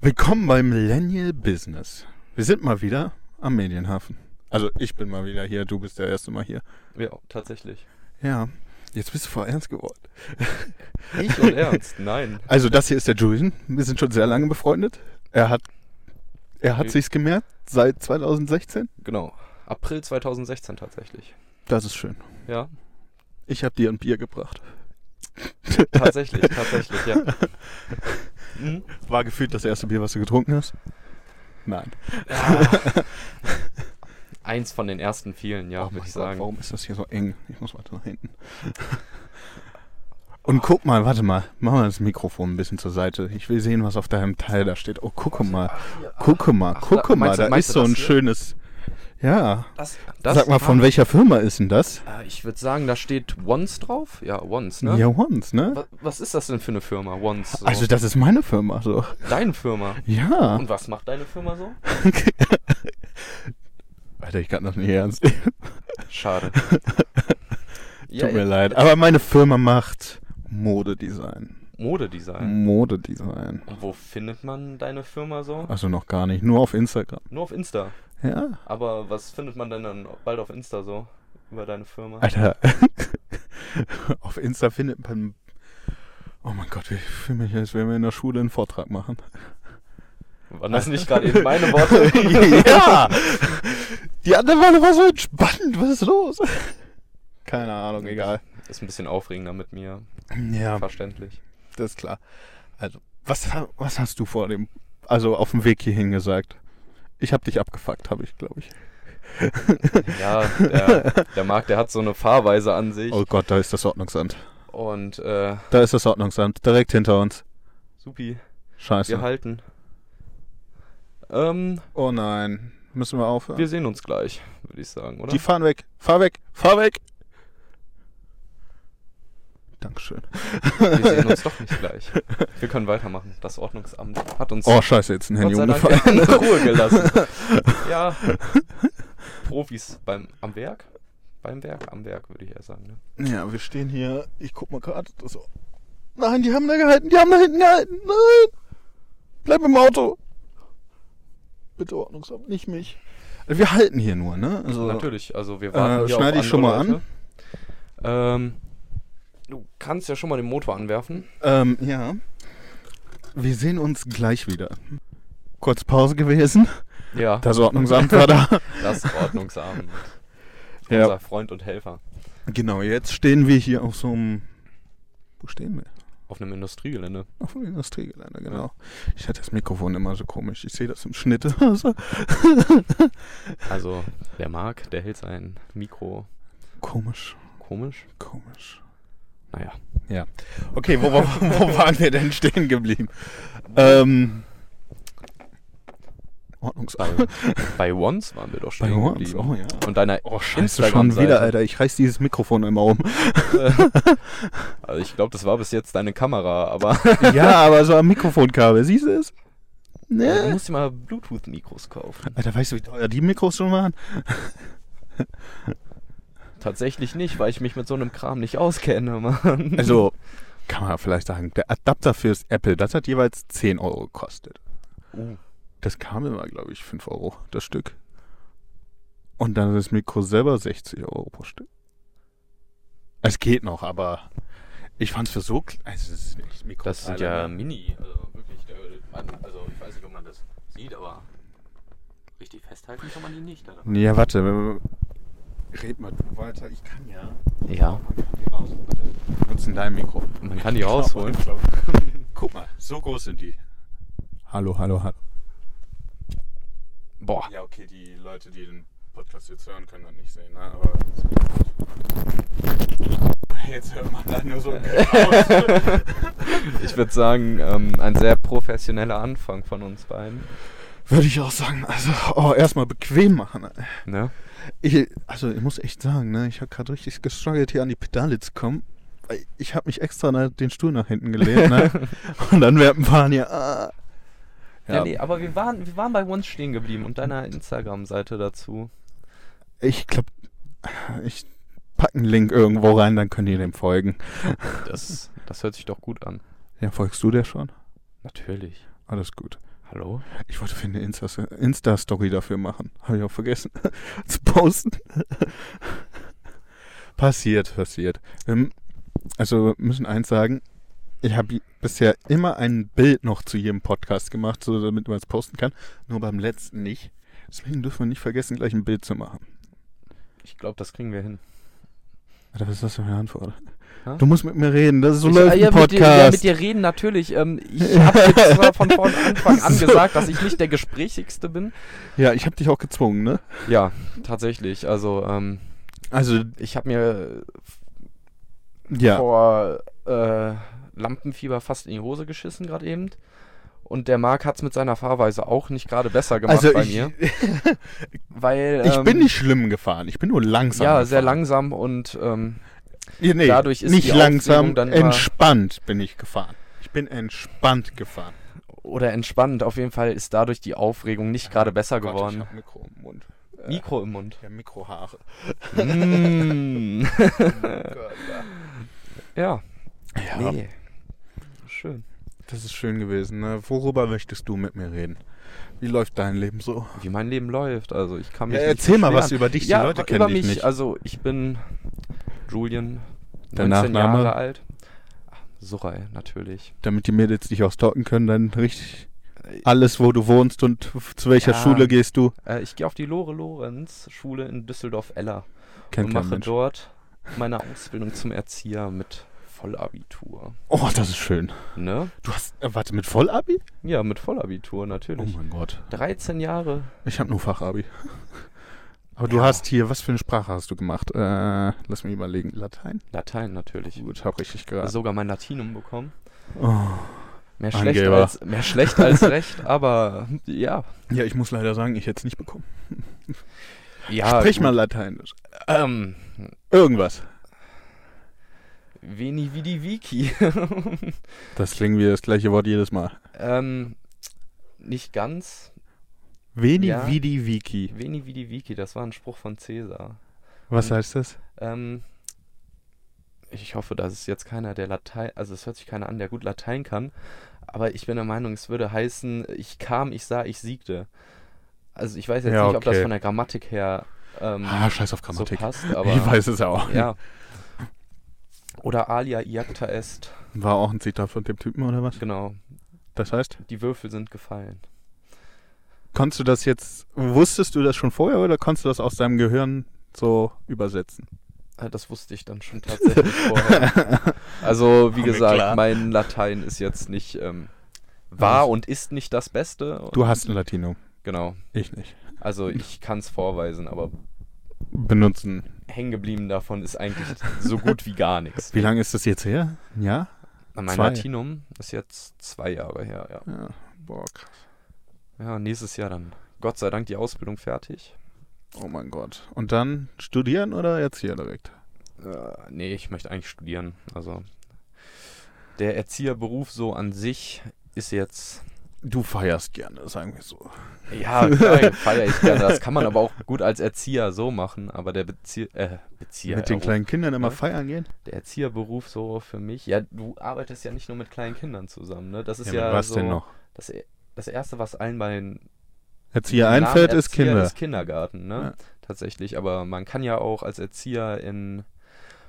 Willkommen beim Millennial Business. Wir sind mal wieder am Medienhafen. Also ich bin mal wieder hier, du bist der erste Mal hier. Ja, tatsächlich. Ja, jetzt bist du voll ernst geworden. Ich und Ernst? Nein. Also das hier ist der Julian. Wir sind schon sehr lange befreundet. Er hat, er hat Okay. sich's gemerkt seit 2016. Genau. April 2016 tatsächlich. Das ist schön. Ja, Ich habe dir ein Bier gebracht. Tatsächlich, tatsächlich, ja. Mhm. War gefühlt das erste Bier, was du getrunken hast? Nein. Eins von den ersten vielen, ja, Oh würde ich Gott, sagen. warum ist das hier so eng? Ich muss weiter nach hinten. Und guck mal, warte mal, mach mal das Mikrofon ein bisschen zur Seite. Ich will sehen, was auf deinem Teil da steht. Oh, guck mal, guck mal, guck da- mal, meinst du- da ist so ein schönes. Ja, Das, sag mal, von welcher Firma ist denn das? Äh, Ich würde sagen, da steht Once drauf. Ja, Once, ne? Ja, Once, ne? Wa- Was ist das denn für eine Firma, Once? So? Also, das ist meine Firma, so. Deine Firma. Ja. Und was macht deine Firma so? Alter, ich kann das nicht ernst. Schade. Tut mir leid. Aber meine Firma macht Modedesign. Modedesign. Modedesign. Und wo findet man deine Firma so? Also noch gar nicht, nur auf Instagram. Nur auf Insta. Ja. Aber was findet man denn dann bald auf Insta so über deine Firma? Alter, auf Insta findet man. Oh mein Gott, ich fühle mich, als wenn wir in der Schule einen Vortrag machen. Waren das nicht gerade eben meine Worte? ja! Die andere Male war so entspannt, was ist los? Keine Ahnung, egal. Ist ein bisschen aufregender mit mir. Ja, Verständlich. Das ist klar. Also, was, was hast du vor dem, also auf dem Weg hierhin gesagt? Ich hab dich abgefuckt, habe ich, glaube ich. Ja, der, der Marc, der hat so eine Fahrweise an sich. Oh Gott, da ist das Ordnungsamt. Und äh, Da ist das Ordnungsamt, direkt hinter uns. supi, Scheiße. wir halten. Ähm, Oh nein, müssen wir aufhören? wir sehen uns gleich, würde ich sagen, oder? Die fahren weg. Fahr weg. Fahr weg. Dankeschön. Wir sehen uns doch nicht gleich. Wir können weitermachen. Das Ordnungsamt hat uns Oh, scheiße, jetzt ein Handy umgefallen. in Ruhe gelassen. Ja, Profis beim am Werk? Beim Werk? Am Werk, würde ich eher sagen. Ne? Ja, wir stehen hier. Ich guck mal gerade. Nein, die haben da gehalten. Die haben da hinten gehalten. Nein. Bleib im Auto. Bitte Ordnungsamt, nicht mich. Wir halten hier nur, ne? Also, Natürlich, also wir warten Äh, hier schneide ich schon mal Leute. Ähm, du kannst ja schon mal den Motor anwerfen. Ähm, ja. Wir sehen uns gleich wieder. Kurz Pause gewesen. Ja, Das Ordnungsamt war da. das Ordnungsamt. Ja. Unser Freund und Helfer. Genau, jetzt stehen wir hier auf so einem. Wo stehen wir? Auf einem Industriegelände. Auf dem Industriegelände, genau. Ich hatte das Mikrofon immer so komisch. Ich sehe das im Schnitt. Also, Also, der Marc, der hält sein Mikro komisch, komisch. komisch. Naja. Ja. Okay, wo, wo, wo waren wir denn stehen geblieben? Ähm. Bei, Ordnungsamt. bei Once waren wir doch Bei stehen uns? geblieben. Oh ja. Und deiner Oh, scheiße, schon wieder, Alter. Ich reiß dieses Mikrofon immer um. Also ich glaube, das war bis jetzt deine Kamera, aber ja, aber so am Mikrofonkabel. Siehst du es? du Ne? musst dir mal Bluetooth-Mikros kaufen. Alter, weißt du, wie teuer die Mikros schon waren? Tatsächlich nicht, weil ich mich mit so einem Kram nicht auskenne, Mann. Also, kann man vielleicht sagen, der Adapter fürs Apple, das hat jeweils 10 Euro gekostet. Uh, Das kam immer, glaube ich, 5 Euro das Stück. Und dann das Mikro selber 60 Euro pro Stück. Es geht noch, aber ich fand es für so klein. Also, das ist nicht Mikro das sind ja Mini, also wirklich, der, man, also ich weiß nicht, ob man das sieht, aber richtig festhalten kann man die nicht. Oder? Ja, warte. Red mal du weiter. Ich kann ja. Ja, Man kann die raus. Warte, wir nutzen dein Mikro. man kann die rausholen. Guck mal, so groß sind die. Hallo, hallo, hallo. Boah, Ja, okay, die Leute, die den Podcast jetzt hören, können das nicht sehen, ne? Aber. Jetzt hört man da nur so ein ich würde sagen, ähm, ein sehr professioneller Anfang von uns beiden. Würde ich auch sagen. Also, oh, erstmal bequem machen. Ne? Ich, also, ich muss echt sagen, ne? Ich habe gerade richtig gestruggelt, hier an die Pedale zu kommen. Ich habe mich extra na- den Stuhl nach hinten gelehnt, ne? Und dann dem Fahren hier. Ah. Ja, nee, aber wir waren, wir waren bei uns stehen geblieben und deiner Instagram-Seite dazu. Ich glaube, ich packe einen Link irgendwo rein, dann könnt ihr dem folgen. Das, das hört sich doch gut an. Ja, folgst du der schon? Natürlich. Alles gut. Hallo? Ich wollte für eine Insta- Insta-Story dafür machen. Habe ich auch vergessen zu posten. passiert, passiert. Ähm, also wir müssen eins sagen. Ich habe bisher immer ein Bild noch zu jedem Podcast gemacht, so damit man es posten kann. Nur beim letzten nicht. Deswegen dürfen wir nicht vergessen, gleich ein Bild zu machen. Ich glaube, das kriegen wir hin. Was ist das für eine Antwort? Hä? Du musst mit mir reden, das ist so ich, läuft äh, ja, ein mit dir, ja, Podcast. mit dir reden natürlich. Ähm, ich habe jetzt zwar von vorn Anfang an So. gesagt, dass ich nicht der Gesprächigste bin. ja, ich habe dich auch gezwungen, ne? Ja, tatsächlich. Also, ähm, Also, ich habe mir ja. vor äh, Lampenfieber fast in die Hose geschissen gerade eben. Und der Marc hat es mit seiner Fahrweise auch nicht gerade besser gemacht Also bei ich, mir. Weil, ich ähm, bin nicht schlimm gefahren, ich bin nur langsam. Ja, sehr gefahren. langsam und ähm, Ja, nee, dadurch ist nicht die langsam, dann entspannt bin ich gefahren. Ich bin entspannt gefahren. oder entspannt. Auf jeden Fall ist dadurch die Aufregung nicht gerade besser Gott, Ich geworden. hab Mikro im Mund. Äh, Mikro im Mund. Ja, Mikrohaare. mm. Oh ja, Ja, nee. Schön. das ist schön gewesen. Ne? Worüber möchtest du mit mir reden? Wie läuft dein Leben so? Wie mein Leben läuft. Also ich kann mich Ja, erzähl mal was über dich. Die ja, Leute über kennen dich mich. nicht. Also ich bin Julian, Der 19 Nachname? Jahre alt. Ach, Surai, natürlich. Damit die Mädels dich auch stalken können, dann richtig alles, wo du wohnst und zu welcher Ja. Schule gehst du. Äh, ich gehe auf die Lore Lorenz Schule in Düsseldorf-Eller und mache Mensch. dort meine Ausbildung zum Erzieher mit Vollabitur. Oh, das ist schön. Ne? Du hast, äh, warte, mit Vollabi? Ja, mit Vollabitur Oh natürlich. mein Gott. 13 Jahre. Ich habe nur Fachabi. Aber du Ja. hast hier, was für eine Sprache hast du gemacht? Äh, lass mich überlegen. Latein? Latein natürlich. Gut, hab richtig geraten. Sogar mein Latinum bekommen. Oh. Mehr schlecht, Angeber. als, mehr schlecht als recht, aber ja. Ja, ich muss leider sagen, ich hätte es nicht bekommen. ja Sprich gut. mal Lateinisch. Ähm, Irgendwas. Veni vidi vici. Das klingt wie das gleiche Wort jedes Mal. ähm, nicht ganz. Veni Ja. vidi vici. Veni vidi vici, das war ein Spruch von Caesar. Was Hm. heißt das? Ähm, ich hoffe, dass es jetzt keiner, der Latein, also es hört sich keiner an, der gut Latein kann, aber ich bin der Meinung, es würde heißen, ich kam, ich sah, ich siegte. Also ich weiß jetzt Ja, nicht, ob das okay. von der Grammatik her ähm, Ah, scheiß auf so Grammatik. passt, aber ich weiß es auch. ja. Oder alia iacta est, War auch ein Zitat von dem Typen oder was? genau. Das heißt, Die Würfel sind gefallen. Konntest du das jetzt, wusstest du das schon vorher oder konntest du das aus deinem Gehirn so übersetzen? Äh, Das wusste ich dann schon tatsächlich vorher. Also, wie War gesagt, klar. mein Latein ist jetzt nicht, ähm, war und ist nicht das Beste. Du hast ein Latinum, Genau. ich nicht. Also, ich kann es vorweisen, aber Benutzen. hängen geblieben davon ist eigentlich so gut wie gar nichts. Wie lange ist das jetzt her? Ja? Mein Zwei. Latinum ist jetzt zwei Jahre her, ja. Ja. Boah, krass. Ja, nächstes Jahr dann. Gott sei Dank die Ausbildung fertig. Oh mein Gott. Und dann studieren oder Erzieher direkt? Äh, nee, ich möchte eigentlich studieren. Also, der Erzieherberuf so an sich ist jetzt Du feierst gerne, sagen wir so. Ja, klar, feiere ich gerne. Das kann man aber auch gut als Erzieher so machen. Aber der Bezier äh, Bezieher, Mit den kleinen Kindern immer feiern gehen? der Erzieherberuf so für mich. Ja, du arbeitest ja nicht nur mit kleinen Kindern zusammen. Ne? Das ist Ja, ja, was so denn noch? Das, e- das erste, was allen bei den Erzieher einfällt, ist Erzieher Kinder. ist Kindergarten, ne? Ja. Tatsächlich. Aber man kann ja auch als Erzieher in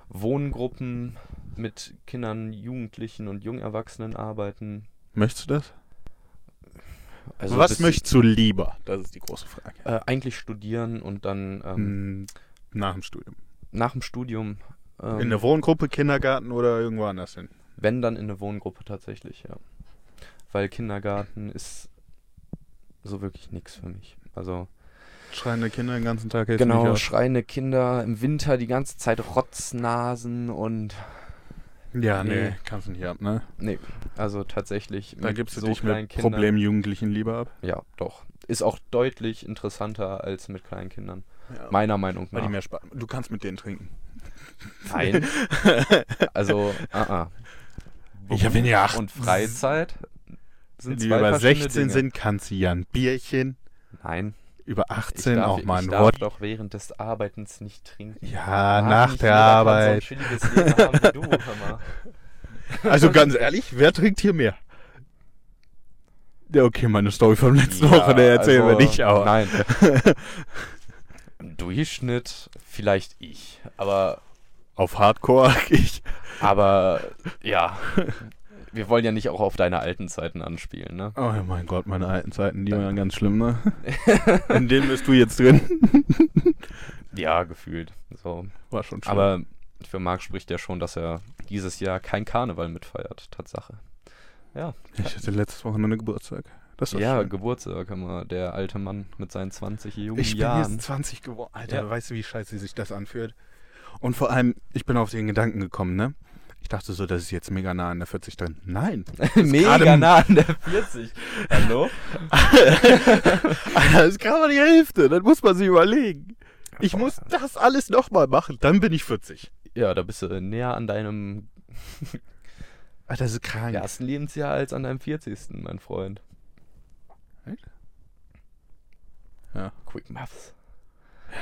Wohngruppen mit Kindern, Jugendlichen und Jungerwachsenen arbeiten. Möchtest du das? Also was möchtest du lieber? Das ist die große Frage. Äh, eigentlich studieren und dann ähm, Hm, Nach dem Studium. nach dem Studium. Ähm, In eine Wohngruppe, Kindergarten oder irgendwo anders hin? Wenn dann in eine Wohngruppe tatsächlich, ja. Weil Kindergarten ist so wirklich nichts für mich. Also Schreiende Kinder den ganzen Tag genau, schreiende Kinder im Winter die ganze Zeit Rotznasen und Ja, nee, Nee. kannst du nicht ab, ne? nee, also tatsächlich Da gibst du so dich mit Kindern- Problemjugendlichen lieber ab. Ja, doch. Ist auch deutlich interessanter als mit kleinen Kindern. Ja. Meiner Meinung Weil die nach. mehr Spaß. Du kannst mit denen trinken. Nein. also, ah, ah. Ja, wenn ihr acht- und Freizeit sind Wenn die über verschiedene 16 Dinge. sind, kannst du ja ein Bierchen. Nein. Über Ich 18 darf, auch mal ich ein darf Wort. doch während des Arbeitens nicht trinken. Ja, Ah, nach der kann Arbeit. So ein Leben haben wie du. Also ganz ehrlich, wer trinkt hier mehr? Ja, okay, meine Story von letzten Ja, Woche, der erzählen also, wir nicht, aber. Nein. Im Durchschnitt vielleicht ich. Aber, Auf Hardcore ich. aber ja. Wir wollen ja nicht auch auf deine alten Zeiten anspielen, ne? Oh ja, mein Gott, meine alten Zeiten, die waren ganz schlimm, ne? In denen bist du jetzt drin. Ja, gefühlt. So. War schon schlimm. Aber für Marc spricht ja schon, dass er dieses Jahr kein Karneval mitfeiert. Tatsache. Ja. ich hatte letztes Wochenende Geburtstag. Das war Ja, schön. Geburtstag wir. Der alte Mann mit seinen 20 jungen Ich bin Jahren. jetzt 20 geworden. Alter, Ja. weißt du, wie scheiße sich das anfühlt? Und vor allem, ich bin auf den Gedanken gekommen, ne? Ich dachte so, das ist jetzt mega nah an der 40 drin. Nein. Mega nah an der 40. Hallo? Alter, das ist gerade mal die Hälfte. Das muss man sich überlegen. Ich muss das alles nochmal machen. Dann bin ich 40. Ja, da bist du näher an deinem Alter, das ist krank. ersten Lebensjahr als an deinem 40. mein Freund. Ja. Quick Maths.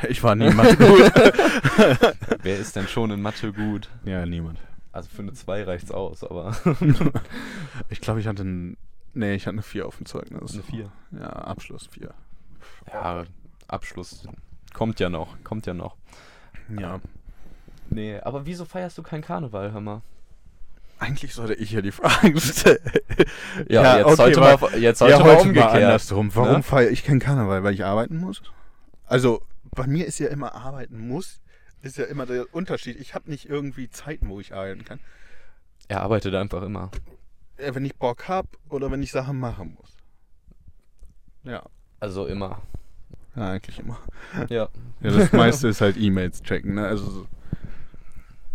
Ich war niemand gut. Wer ist denn schon in Mathe gut? ja, niemand. Also für eine 2 reicht's aus, aber Ich glaube, ich hatte ein. Nee, ich hatte eine 4 auf dem Zeugnis. Eine 4? Ja, Abschluss 4. ja, Abschluss kommt ja noch, kommt ja noch. Ja. Nee, aber wieso feierst du kein Karneval, hör mal? Eigentlich sollte ich ja die Fragen stellen. Ja, jetzt okay, sollte wa- mal, jetzt sollte ja, mal heute mal umgekehrt. andersrum. Warum ne? feiere ich keinen Karneval? Weil ich arbeiten muss? Also, bei mir ist ja immer arbeiten muss. Ist ja immer der Unterschied. Ich habe nicht irgendwie Zeiten, wo ich arbeiten kann. Er arbeitet einfach immer. Wenn ich Bock habe oder wenn ich Sachen machen muss. Ja. Also immer. Ja, eigentlich immer. Ja. Ja, das meiste ist halt E-Mails checken. Ne? Also so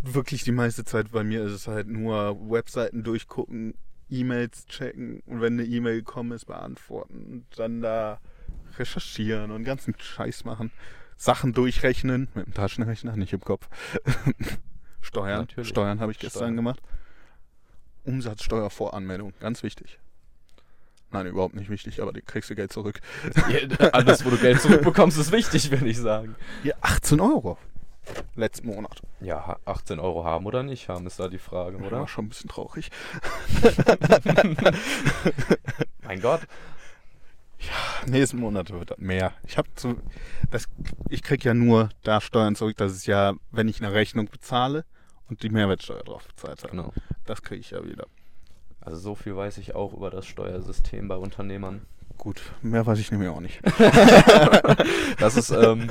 wirklich die meiste Zeit bei mir ist es halt nur Webseiten durchgucken, E-Mails checken und wenn eine E-Mail gekommen ist, beantworten und dann da recherchieren und ganzen Scheiß machen. Sachen durchrechnen mit dem Taschenrechner, nicht im Kopf. Steuern. Natürlich. Steuern habe ich gestern Steuern. gemacht. Umsatzsteuervoranmeldung, ganz wichtig. Nein, überhaupt nicht wichtig, aber die kriegst du Geld zurück. Ja, Alles, wo du Geld zurückbekommst, ist wichtig, würde ich sagen. Hier 18 Euro. Letzten Monat. Ja, ha- 18 Euro haben oder nicht haben, ist da die Frage, War oder? schon ein bisschen traurig. Mein Gott. Nächsten Monat wird das mehr. Ich habe zu, das, ich krieg ja nur da Steuern zurück. Das ist ja, wenn ich eine Rechnung bezahle und die Mehrwertsteuer drauf bezahlt habe. Genau. Das kriege ich ja wieder. Also so viel weiß ich auch über das Steuersystem bei Unternehmern. Gut, mehr weiß ich nämlich auch nicht. Das ist, ähm,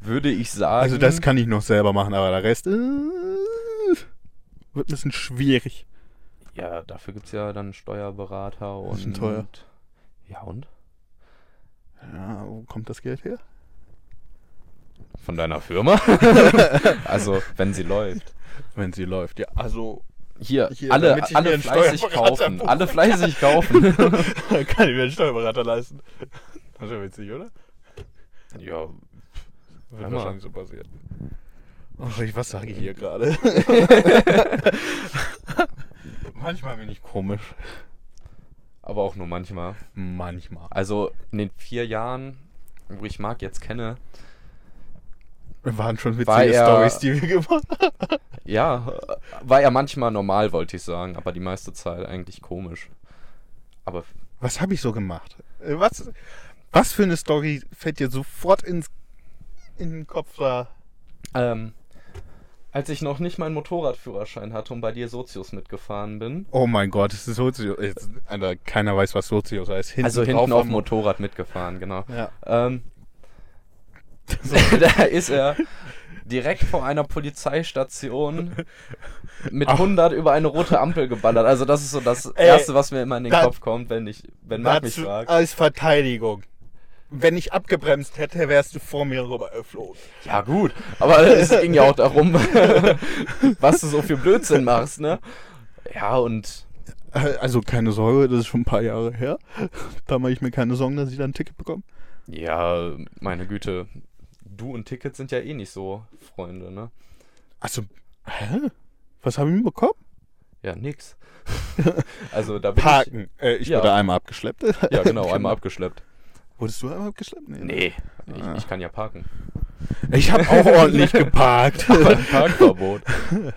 würde ich sagen. Also das kann ich noch selber machen, aber der Rest äh, wird ein bisschen schwierig. Ja, dafür gibt es ja dann Steuerberater und. Bisschen teuer. Ja, und? Ja, wo kommt das Geld her? Von deiner Firma? also, wenn sie läuft. Wenn sie läuft, ja. Also Hier, Hier, alle, alle fleißig kaufen. buchen Alle fleißig kaufen. kann ich mir einen Steuerberater leisten. Das ist ja witzig, oder? ja, Wird mal. wahrscheinlich so passieren. Ach, ich, was sage ich hier gerade? Manchmal bin ich komisch. Aber auch nur manchmal. Manchmal. Also, in den vier Jahren, wo ich Marc jetzt kenne, Wir waren schon witzige Stories, die wir gemacht haben. ja, war er manchmal normal, wollte ich sagen, aber die meiste Zeit eigentlich komisch. Aber Was habe ich so gemacht? Äh, Was, was für eine Story fällt dir sofort ins, in den Kopf da? ähm, als ich noch nicht meinen Motorradführerschein hatte und bei dir Sozius mitgefahren bin, Oh mein Gott, das ist Sozius. Jetzt, Alter, keiner weiß, was Sozius heißt. Hinten also hinten auf dem Motorrad mitgefahren, genau. Ja. Ähm, da ist er direkt vor einer Polizeistation mit Ach. 100 über eine rote Ampel geballert. Also das ist so das Ey, Erste, was mir immer in den Kopf kommt, wenn ich, wenn Marc mich fragt. als Verteidigung. Wenn ich abgebremst hätte, wärst du vor mir rüber geflogen. Ja gut, aber es ging ja auch darum, was du so für Blödsinn machst, ne? Ja und Also keine Sorge, das ist schon ein paar Jahre her. Da mache ich mir keine Sorgen, dass ich da ein Ticket bekomme. ja, meine Güte, du und Tickets sind ja eh nicht so Freunde, ne? Also, hä? Was habe ich denn bekommen? Ja, nix. also da bin Parken. Äh, ich Ja. wurde einmal abgeschleppt. ich. Ja, genau, einmal abgeschleppt. Wurdest du einmal abgeschleppt? Nee, ich, Ah. ich kann ja parken. Ich habe auch ordentlich geparkt. Parkverbot.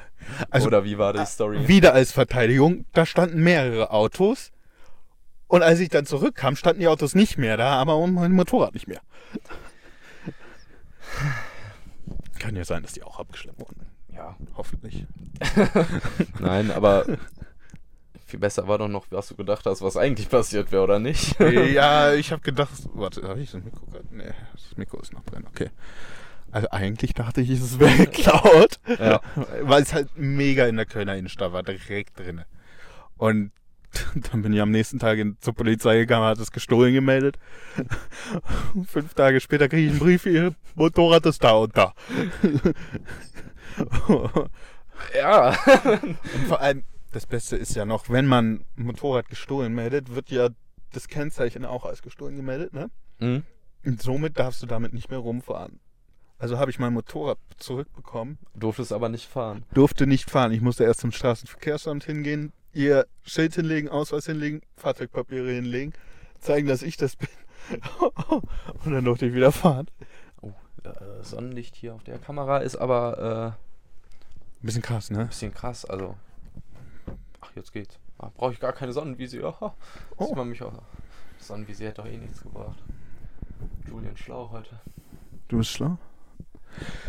Also, Oder wie war die Story? Wieder als Verteidigung, da standen mehrere Autos Und als ich dann zurückkam, standen die Autos nicht mehr da, aber mein Motorrad nicht mehr. Kann ja sein, dass die auch abgeschleppt wurden. Ja. Hoffentlich. Nein, aber viel besser war doch noch, was du gedacht hast, was eigentlich passiert wäre, oder nicht? ja, ich habe gedacht, warte, habe ich das Mikro gerade? Nee, das Mikro ist noch drin, okay. Also eigentlich dachte ich, es wäre geklaut. Ja. Weil es halt mega in der Kölner Innenstadt war, direkt drin. Und dann bin ich am nächsten Tag in, zur Polizei gegangen, hat es gestohlen gemeldet. Fünf Tage später kriege ich einen Brief, ihr Motorrad ist da und da. ja. Und vor allem, das Beste ist ja noch, wenn man ein Motorrad gestohlen meldet, wird ja das Kennzeichen auch als gestohlen gemeldet, ne? Hm? Und somit darfst du damit nicht mehr rumfahren. Also habe ich mein Motorrad zurückbekommen, Durftest aber nicht fahren. durfte nicht fahren. Ich musste erst zum Straßenverkehrsamt hingehen, ihr Schild hinlegen, Ausweis hinlegen, Fahrzeugpapiere hinlegen, zeigen, dass ich das bin. Und dann durfte ich wieder fahren. Oh, äh, Sonnenlicht hier auf der Kamera ist aber äh, bisschen krass, ne? bisschen krass. Also, jetzt geht's. Ah, Brauche ich gar keine Sonnenvisier. Oh. Sieht man mich auch. Sonnenvisier hätte doch eh nichts gebracht. Julian schlau heute. Du bist schlau?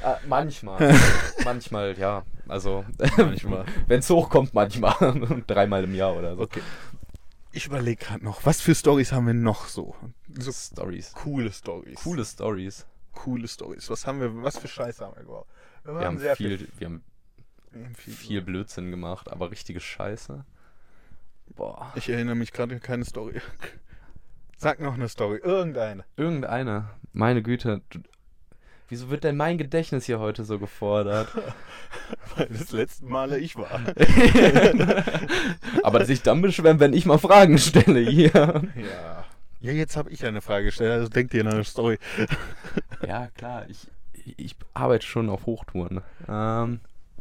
Ah, manchmal. manchmal, ja. Also, Manchmal. wenn es hochkommt, manchmal. Dreimal im Jahr oder so. Okay. Ich überlege gerade noch, was für Stories haben wir noch so? So Stories. coole Stories. Coole Stories. coole Stories. Was haben wir, was für Scheiße haben wir gebaut? Wir, Wir haben sehr viel, haben wir haben viel. Blödsinn gemacht, aber richtige Scheiße. Boah. Ich erinnere mich gerade an keine Story. Sag noch eine Story, irgendeine. Irgendeine. Meine Güte. Du, wieso wird denn mein Gedächtnis hier heute so gefordert? Weil das letzte Male ich war. aber sich dann beschweren, wenn ich mal Fragen stelle hier. Ja. Ja, jetzt habe ich eine Frage gestellt, also denk dir eine Story. Ja, klar. Ich, ich arbeite schon auf Hochtouren. Ähm,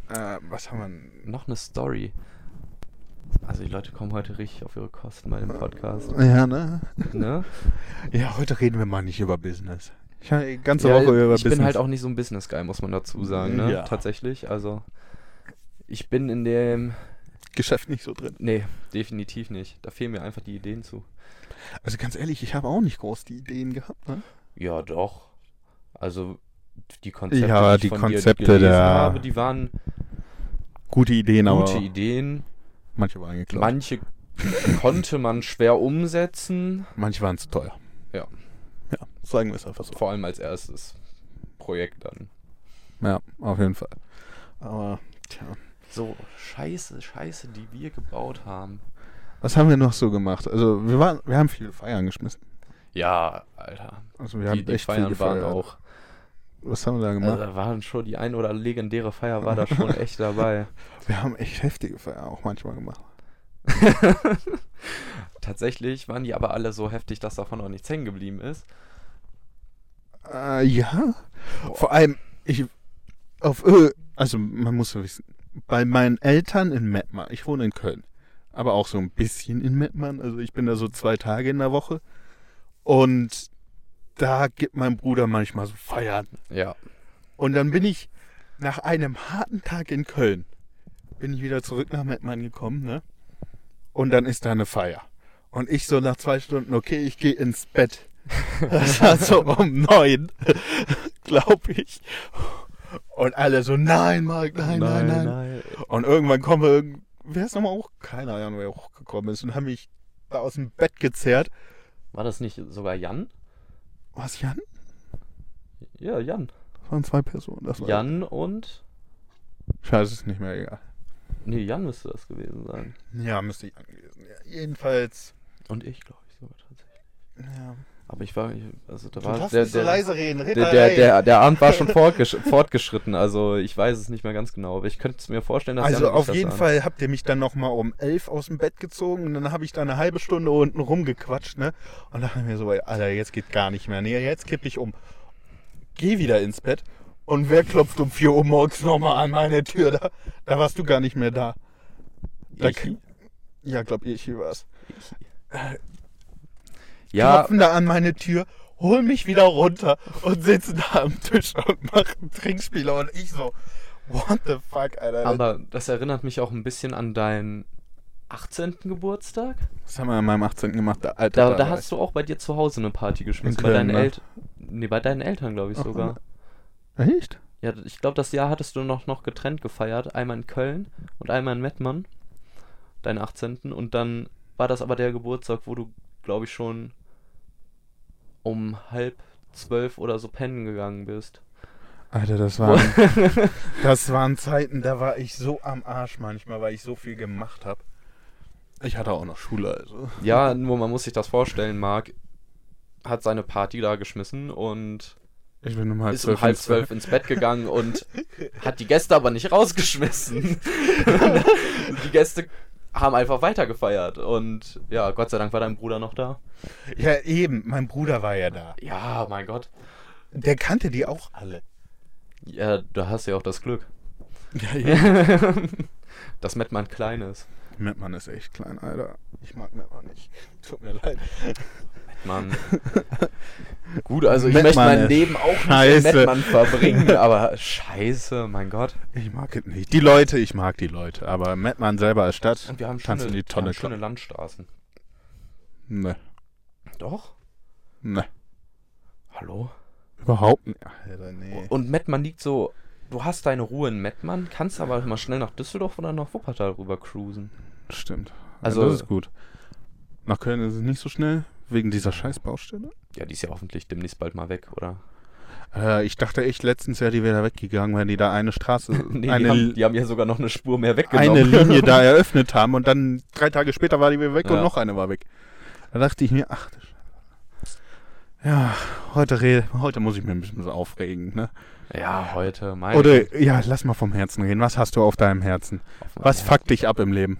Äh, was haben wir noch eine Story. Also die Leute kommen heute richtig auf ihre Kosten bei dem Podcast. Ja, ne? Ne? Ja, heute reden wir mal nicht über Business. Ich habe die ganze Ja, Woche über ich Business. bin halt auch nicht so ein Business Guy, muss man dazu sagen, ne? Ja. Tatsächlich. Also ich bin in dem. Geschäft nicht so drin. Nee, definitiv nicht. Da fehlen mir einfach die Ideen zu. Also ganz ehrlich, ich habe auch nicht groß die Ideen gehabt, ne? Ja, doch. Also die Konzepte, Ja, die ich die von dir Konzepte gelesen der- habe, die waren Gute Ideen, gute aber Ideen. manche waren geklaut. Manche konnte man schwer umsetzen. manche waren zu teuer. Ja. Ja, sagen wir es einfach so. Vor allem als erstes Projekt dann. Ja, auf jeden Fall. Aber, tja. So, Scheiße, Scheiße, die wir gebaut haben. Was haben wir noch so gemacht? Also, wir waren, wir haben viele Feiern geschmissen. Ja, Alter. Also, wir Die, haben die echt viel Feiern waren gefeiert. auch. Was haben wir da Also, gemacht? da waren schon die ein oder legendäre Feier war da schon echt dabei. wir haben echt heftige Feiern auch manchmal gemacht. Tatsächlich waren die aber alle so heftig, dass davon auch nichts hängen geblieben ist. Äh, ja. Vor allem, ich auf Ö, also man muss ja wissen, bei meinen Eltern in Mettmann, ich wohne in Köln, aber auch so ein bisschen in Mettmann, also ich bin da so zwei Tage in der Woche und da gibt mein Bruder manchmal so Feiern. Ja. Und dann bin ich nach einem harten Tag in Köln, bin ich wieder zurück nach Mettmann gekommen, ne? Und dann ist da eine Feier. Und ich so nach zwei Stunden, okay, ich gehe ins Bett. Das war so um neun, glaube ich. Und alle so, nein, Marc, nein, nein, nein. Und irgendwann kommen irgend, wer ist nochmal hoch? Keine Ahnung, wer hochgekommen ist und haben mich da aus dem Bett gezerrt. War das nicht sogar Jan? Was, Jan? Ja, Jan. Das waren zwei Personen. Das war Jan und. Scheiße, ist nicht mehr egal. Nee, Jan müsste das gewesen sein. Ja, müsste ich angelesen. Ja, jedenfalls. Und ich, glaube ich, sogar tatsächlich. Ja. Aber ich war. Also da Du war der, so der, leise reden, red der, der, der, der Abend war schon fortgesch fortgeschritten, also ich weiß es nicht mehr ganz genau, aber ich könnte es mir vorstellen, dass Also auf jeden. Fall habt ihr mich dann nochmal um elf aus dem Bett gezogen und dann habe ich da eine halbe Stunde unten rumgequatscht, ne? Und da haben wir so, Alter, jetzt geht gar nicht mehr. Nee, jetzt kipp ich um. Geh wieder ins Bett. Und wer klopft um 4 Uhr morgens nochmal an meine Tür? Da, da warst du gar nicht mehr da. Da Ich? Ja, glaub ich, hier war's. Ja, Klopfen da an meine Tür, hol mich wieder runter und sitzen da am Tisch und machen Trinkspiele und ich so, what the fuck, Alter. aber das erinnert mich auch ein bisschen an dein 18. Geburtstag? Was haben wir an meinem 18. gemacht? Alter, Da, da hast du auch bei dir zu Hause eine Party geschmissen. Bei deinen ne? Eltern. Nee, bei deinen Eltern, glaube ich Ach, sogar. Echt? Ja, ich glaube, das Jahr hattest du noch, noch getrennt gefeiert. Einmal in Köln und einmal in Mettmann. Deinen 18. Und dann war das aber der Geburtstag, wo du, glaube ich, schon um halb zwölf oder so pennen gegangen bist. Alter, das waren, das waren Zeiten, da war ich so am Arsch manchmal, weil ich so viel gemacht habe. Ich hatte auch noch Schule, also. Ja, nur man muss sich das vorstellen, Marc hat seine Party da geschmissen und Ich bin um halb ist um halb zwölf ins Bett gegangen und hat die Gäste aber nicht rausgeschmissen. die Gäste haben einfach weitergefeiert und ja, Gott sei Dank war dein Bruder noch da. Ja, eben. Mein Bruder war ja da. Ja, mein Gott. Der kannte die auch alle. Ja, da hast du ja auch das Glück. Ja, ja. Dass Mettmann klein ist. Mettmann ist echt klein, Alter. Ich mag Mettmann nicht. Tut mir leid. Mann. Gut, also ich Mettmann möchte mein Leben auch nicht in scheiße. Mettmann verbringen, aber scheiße, mein Gott. Ich mag es nicht. Die Leute, ich mag die Leute. Aber Mettmann selber als Stadt. Und wir haben Kannst schöne, in die Tonne haben schöne. Landstraßen. Ne, Doch? ne. Hallo? Überhaupt nicht. Alter, nee. Und Mettmann liegt so, du hast deine Ruhe in Mettmann, kannst aber mal schnell nach Düsseldorf oder nach Wuppertal rüber cruisen. Stimmt. Also- Also, das ist gut. Nach Köln ist es nicht so schnell, wegen dieser scheiß Baustelle. Ja, die ist ja hoffentlich demnächst bald mal weg, oder? Äh, ich dachte echt, letztens wäre die wieder weggegangen, weil die da eine Straße, Nee, eine, die, haben, die haben ja sogar noch eine Spur mehr weggenommen. eine Linie da eröffnet haben und dann drei Tage später war die wieder weg Ja. und noch eine war weg. Da dachte ich mir, ach, du Scheiße. ja, heute, rede, heute muss ich mir ein bisschen so aufregen. Ne? Ja, heute, mein Oder, ja, lass mal vom Herzen reden. Was hast du auf deinem Herzen? auf Was fuckt dich ab im Leben?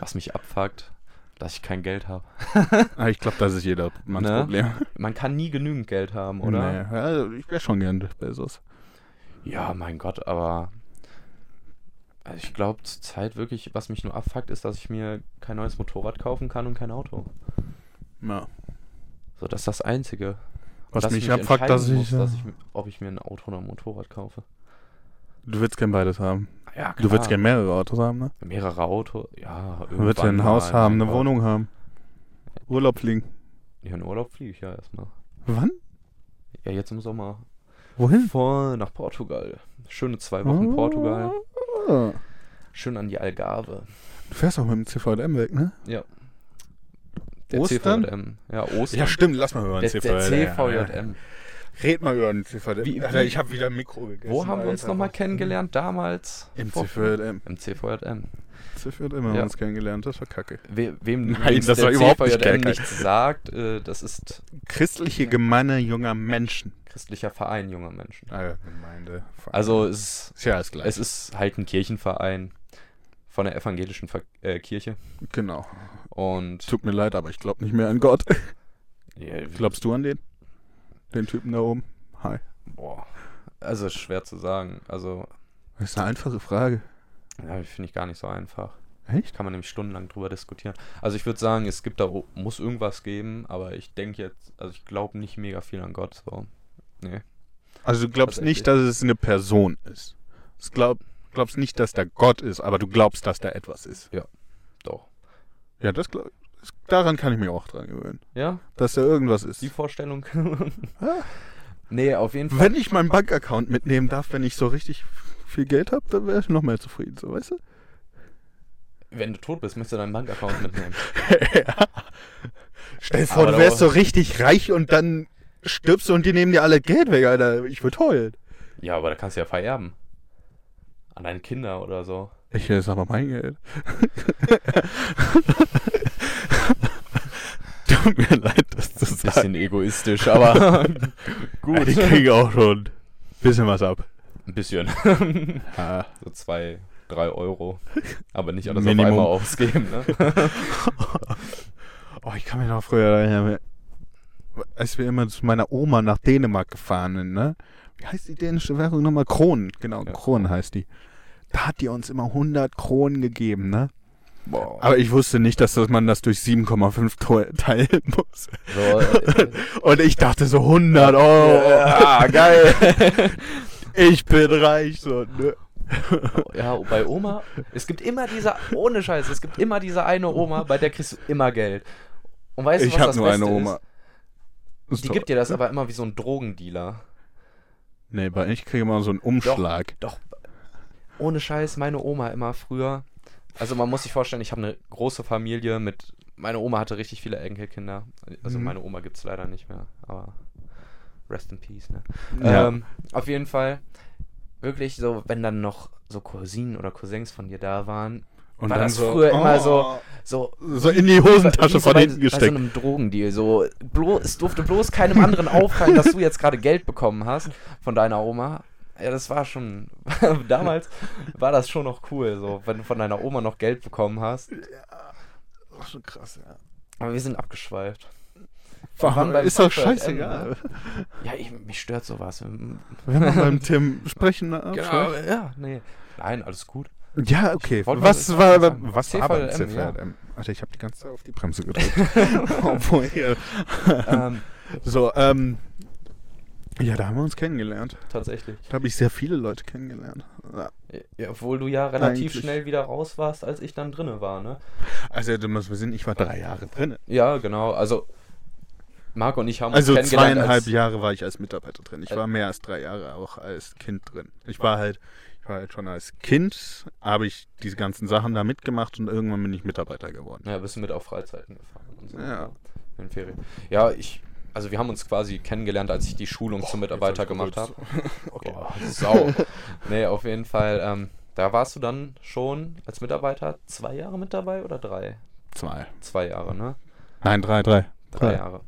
Was mich abfuckt, dass ich kein Geld habe. Ah, ich glaube, das ist jeder Manns Ne? Problem. Man kann nie genügend Geld haben, oder? Nee, also ich wäre schon gern Bezos. Ja, mein Gott, aber also ich glaube zur Zeit wirklich, was mich nur abfuckt, ist, dass ich mir kein neues Motorrad kaufen kann und kein Auto. Ja. So, das ist das Einzige. Was dass mich ich abfuckt, dass ich. muss, dass äh, ich, ob ich mir ein Auto oder ein Motorrad kaufe. du willst gern beides haben. Ja, Du willst gern mehrere Autos haben, ne? mehrere Autos, ja. Du willst ja ein Haus haben, eine. Wohnung haben. Urlaub fliegen. Ja, in Urlaub fliege ich ja erstmal. Wann? Ja, jetzt im Sommer. Wohin? Vor nach Portugal. Schöne zwei Wochen Portugal. Ah. Schön an die Algarve. Du fährst auch mit dem CVM weg, ne? Ja. Der Ostern? CVJM. Ja, Ostern. Ja, stimmt, lass mal den Der, der CVM. Red mal über den CVM. Alter, ich habe wieder ein Mikro gegessen. Wo haben wir uns nochmal kennengelernt? Damals? Im CVM. Im CVJM. CVM haben wir Ja. uns kennengelernt, das war kacke. We wem Nein, das der war überhaupt nicht CVJM geil. nichts sagt, äh, das ist Christliche Gemeinde junger Menschen. christlicher Verein junger Menschen. Ah, ja, Gemeinde. Also es, ist ja es ist halt ein Kirchenverein von der evangelischen Ver äh, Kirche. genau. Und Tut mir leid, aber ich glaube nicht mehr an Gott. ja, Glaubst du an den? Den Typen da oben? Hi. boah, also schwer zu sagen. Also Das ist eine einfache Frage. ja, finde ich gar nicht so einfach. Echt? Kann man nämlich stundenlang drüber diskutieren. Also ich würde sagen, es gibt da muss irgendwas geben, aber ich denke jetzt, also ich glaube nicht mega viel an Gott. So, nee. Also du glaubst Tatsächlich. nicht, dass es eine Person ist. Du glaub, glaubst nicht, dass da Gott ist, aber du glaubst, dass da etwas ist. Doch. Ja, das glaub das- Daran kann ich mich auch dran gewöhnen. Ja, Dass da irgendwas ist. die Vorstellung. Ja. nee, auf jeden Fall. Wenn ich meinen Bankaccount mitnehmen darf, wenn ich so richtig viel Geld habe, dann wäre ich noch mehr zufrieden, so weißt du? Wenn du tot bist, müsst du deinen Bankaccount mitnehmen. ja. Stell dir vor, Aber du wärst so richtig reich und dann stirbst du und die nehmen dir alle Geld weg, Alter. Ich würde heulen. Ja, aber da kannst du ja vererben. An deine Kinder oder so. Ich will es aber mein Geld. Tut mir leid, das zu sagen. Bisschen egoistisch, aber Gut, ich kriege auch schon ein bisschen was ab. ein bisschen. Ja. So zwei, drei Euro. Aber nicht alles Minimum. auf einmal ausgeben, ne? Oh, ich kann mich noch früher erinnern, als wir immer zu meiner Oma nach Dänemark gefahren sind, ne? Wie heißt die dänische Währung nochmal? Kronen, genau, Ja. Kronen heißt die. Da hat die uns immer 100 Kronen gegeben, ne? Boah. Aber ich wusste nicht, dass das- man das durch 7,5 to- teilen muss. So, Und ich dachte so 100 Euro. ja, geil. Ich bin reich, so, ne? Ja, bei Oma, es gibt immer diese, ohne Scheiß, es gibt immer diese eine Oma, bei der kriegst du immer Geld. Und weißt du, ich was habe das nur Beste eine Oma. Ist? Die gibt dir das aber immer wie so ein Drogendealer. Nee, bei ich kriege immer so einen Umschlag. Doch, ohne Scheiß, meine Oma immer früher. Also man muss sich vorstellen, ich habe eine große Familie mit. Meine Oma hatte richtig viele Enkelkinder. Also Mhm. meine Oma gibt es leider nicht mehr, aber rest in peace, ne? Ja. Ähm, auf jeden Fall, wirklich so, wenn dann noch so Cousinen oder Cousins von dir da waren, Und war dann das so, früher immer oh, so, so so in die Hosentasche so von hinten Bei so gesteckt. einem Drogendeal. So, blo, es durfte bloß keinem anderen auffallen, dass du jetzt gerade Geld bekommen hast von deiner Oma. Ja, das war schon. damals war das schon noch cool, so, wenn du von deiner Oma noch Geld bekommen hast. Ach, schon krass, ja. Aber wir sind abgeschweift. Warum? Ist doch scheißegal. Ja, ich, mich stört sowas. Wenn wir beim Tim sprechen, ne? Genau, ja, nee. Nein, alles gut. Ja, okay. Was war, sagen. was war beim ja. CVLM? Alter, ich habe die ganze Zeit auf die Bremse gedrückt. Obwohl ähm, So, ähm. Ja, da haben wir uns kennengelernt. tatsächlich. Da habe ich sehr viele Leute kennengelernt. Ja. Ja, obwohl du ja relativ Eigentlich. schnell wieder raus warst, als ich dann drinne war, ne? Also, du musst wissen, ich war drei Jahre drin. Ja, genau. Also, Marc und ich haben uns Also kennengelernt zweieinhalb als, Jahre war ich als Mitarbeiter drin. Ich Äh, war mehr als drei Jahre auch als Kind drin. Ich war halt, ich war halt schon als Kind, habe ich diese ganzen Sachen da mitgemacht und irgendwann bin ich Mitarbeiter geworden. Ja, bist du mit auf Freizeiten gefahren und so. Ja. In den Ferien. Ja, ich, also wir haben uns quasi kennengelernt, als ich die Schulung zum Mitarbeiter gemacht habe. Okay. Boah, Sau. nee, auf jeden Fall, ähm, da warst du dann schon als Mitarbeiter zwei Jahre mit dabei oder drei? Zwei. Zwei Jahre, ne? Nein, drei, drei. Drei Jahre.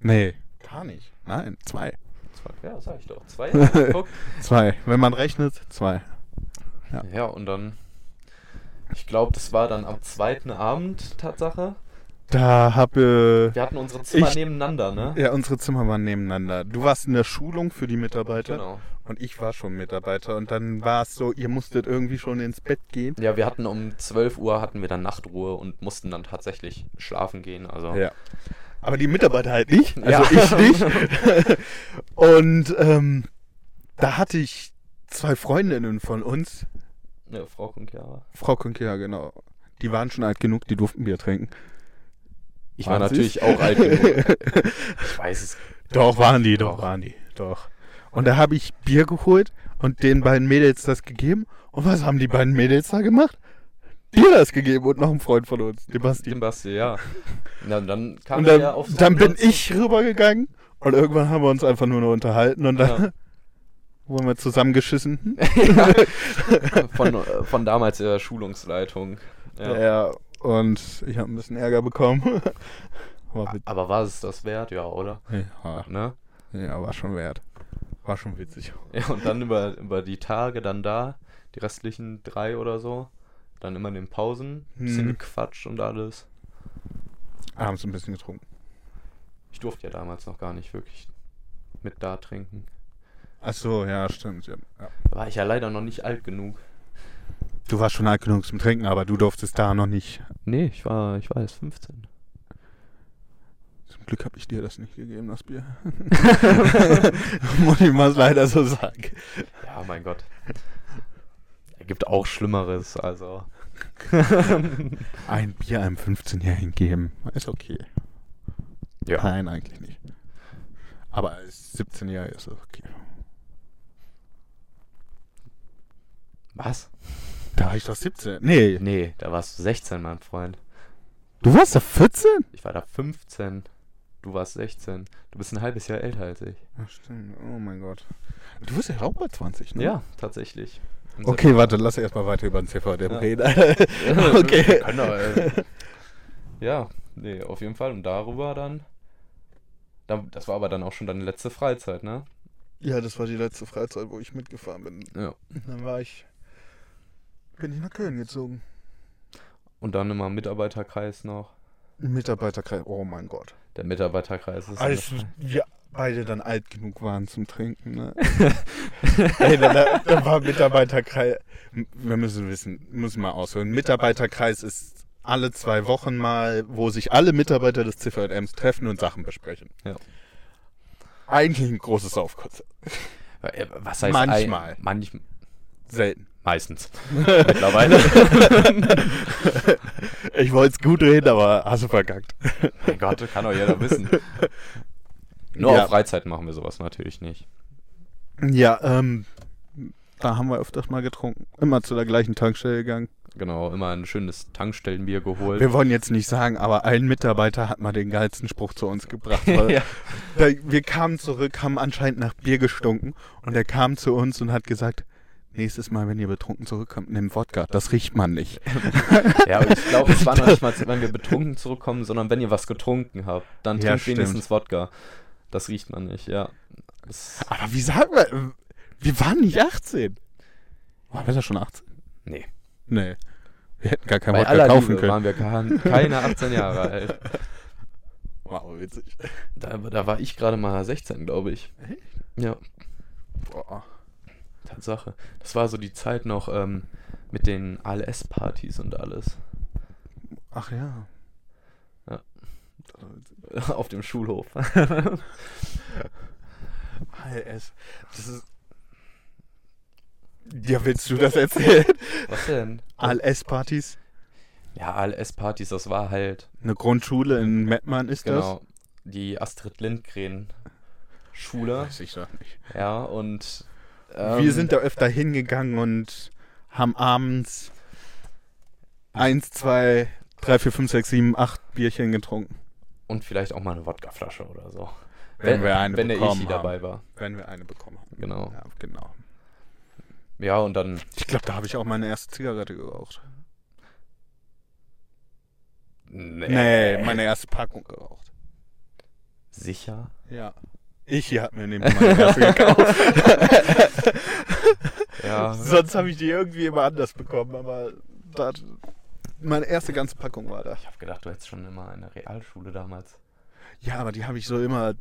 Nee, gar nicht. Nein, zwei. Zwei, ja, sag ich doch. Zwei Jahre, guck. Zwei. Wenn man rechnet, zwei. Ja. Ja, und dann, ich glaube, das war dann am zweiten Abend Tatsache. Da habe Wir hatten unsere Zimmer Ich- nebeneinander, ne? ja unsere Zimmer waren nebeneinander. Du warst in der Schulung für die Mitarbeiter Genau. und ich war schon Mitarbeiter und dann war es so, ihr musstet irgendwie schon ins Bett gehen. Ja, wir hatten um 12 Uhr hatten wir dann Nachtruhe und mussten dann tatsächlich schlafen gehen. Also Ja. Aber die Mitarbeiter halt nicht. Also Ja. ich nicht. Und ähm, da hatte ich zwei Freundinnen von uns, ja, Frau Kunkiara. Frau Kunkia, genau. Die waren schon alt genug, die durften Bier trinken. Ich war natürlich auch alt genug. Ich weiß es. Doch, waren die, Doch. doch, waren die, doch. Und da habe ich Bier geholt und den beiden Mädels das gegeben. Und was haben die beiden Mädels da gemacht? Dir das gegeben und noch ein Freund von uns, dem Basti. Dem Basti, ja. Na, dann kam Und dann, ja auf so dann bin ich rübergegangen und irgendwann haben wir uns einfach nur noch unterhalten und dann Ja. Wurden wir zusammengeschissen. von, äh, von damals der Schulungsleitung. Ja. Ja. und ich habe ein bisschen Ärger bekommen. war, Aber war es das wert? Ja, oder? ja, Ne? ja, war schon wert. War schon witzig. Ja, und dann über, über die Tage dann da, die restlichen drei oder so, dann immer in den Pausen, bisschen Mhm. gequatscht und alles. Abends ein bisschen getrunken. Ich durfte ja damals noch gar nicht wirklich mit da trinken. Ach so, ja, stimmt. Ja. Da war ich ja leider noch nicht alt genug. Du warst schon alt genug zum Trinken, aber du durftest da noch nicht. Nee, ich war, ich war erst 15. Zum Glück habe ich dir das nicht gegeben, das Bier. Muss ich mal leider so sagen. Ja, mein Gott. Er gibt auch Schlimmeres, also. Ein Bier einem 15-Jährigen geben, ist okay. Ja. Nein, eigentlich nicht. Aber als 17-Jähriger ist es okay. Was? Da war ich doch 17. Nee, Nee, da warst du 16, mein Freund. du warst da 14? Ich war da 15. Du warst 16. Du bist ein halbes Jahr älter als ich. Ach, stimmt. Oh mein Gott. Du bist ja auch bei 20, ne? Ja, tatsächlich. Im Okay, warte, lass erstmal weiter über den CVDM Ja. reden. September. okay. Doch, äh, ja, nee, auf jeden Fall. Und darüber dann. dann. Das war aber dann auch schon deine letzte Freizeit, ne? Ja, das war die letzte Freizeit, wo ich mitgefahren bin. Ja. Dann war ich. Bin ich nach Köln gezogen. Und dann immer Mitarbeiterkreis noch. Mitarbeiterkreis. Oh mein Gott. Der Mitarbeiterkreis ist. Als wir beide dann alt genug waren zum Trinken, ne? Ey, da, da, da war Mitarbeiterkreis. Wir müssen wissen, müssen mal ausholen. Mitarbeiterkreis ist alle zwei Wochen mal, wo sich alle Mitarbeiter des CVMs treffen und Sachen besprechen. Ja. Eigentlich ein großes Saufkonzert. Äh, Was heißt Manchmal. Ein, manch, Selten. Meistens. Mittlerweile. Ich wollte es gut reden, aber hast du verkackt. mein Gott, kann doch jeder wissen. Nur Ja. auf Freizeiten machen wir sowas natürlich nicht. Ja, ähm, da haben wir öfters mal getrunken. Immer zu der gleichen Tankstelle gegangen. Genau, immer ein schönes Tankstellenbier geholt. Wir wollen jetzt nicht sagen, aber ein Mitarbeiter hat mal den geilsten Spruch zu uns gebracht. Weil ja. wir kamen zurück, haben anscheinend nach Bier gestunken und er kam zu uns und hat gesagt, nächstes Mal, wenn ihr betrunken zurückkommt, nehmt Wodka. Das riecht man nicht. ja, aber ich glaube, es war noch nicht mal, wenn wir betrunken zurückkommen, sondern wenn ihr was getrunken habt, dann Ja, trinkt stimmt. wenigstens Wodka. Das riecht man nicht, ja. Das, Aber wie sagen wir, wir waren nicht 18. Waren wir da schon 18? nee. Nee. Wir hätten gar kein Bei Wodka kaufen Liebe können. waren wir kein, keine 18 Jahre alt. Wow, witzig. Da, da war ich gerade mal 16, glaube ich. Ja, Boah. Tatsache. Das war so die Zeit noch ähm, mit den ALS-Partys und alles. Ach ja. Ja. Auf dem Schulhof. HLS. Das ist. Ja, willst du das erzählen? Was denn? ALS-Partys? Ja, ALS-Partys, das war halt, Eine Grundschule in Mettmann ist genau, die Astrid Lindgren das? Schule. Weiß ich doch nicht. Ja, und. Wir ähm, sind da öfter hingegangen und haben abends eins, zwei, drei, vier, fünf, sechs, sieben, acht Bierchen getrunken. Und vielleicht auch mal eine Wodkaflasche oder so. Wenn wir eine wenn der bekommen Ichi haben. dabei war. Wenn wir eine bekommen haben. Genau. Ja, genau. Ja, und dann. Ich glaube, da habe ich auch meine erste Zigarette geraucht. Nee, meine erste Packung geraucht. Sicher? Ja. Ich hier hat mir nämlich meine erste gekauft. Ja. Sonst habe ich die irgendwie immer anders bekommen, aber das, meine erste ganze Packung war da. Ich habe gedacht, du hättest schon immer eine Realschule damals. Ja, aber die habe ich so immer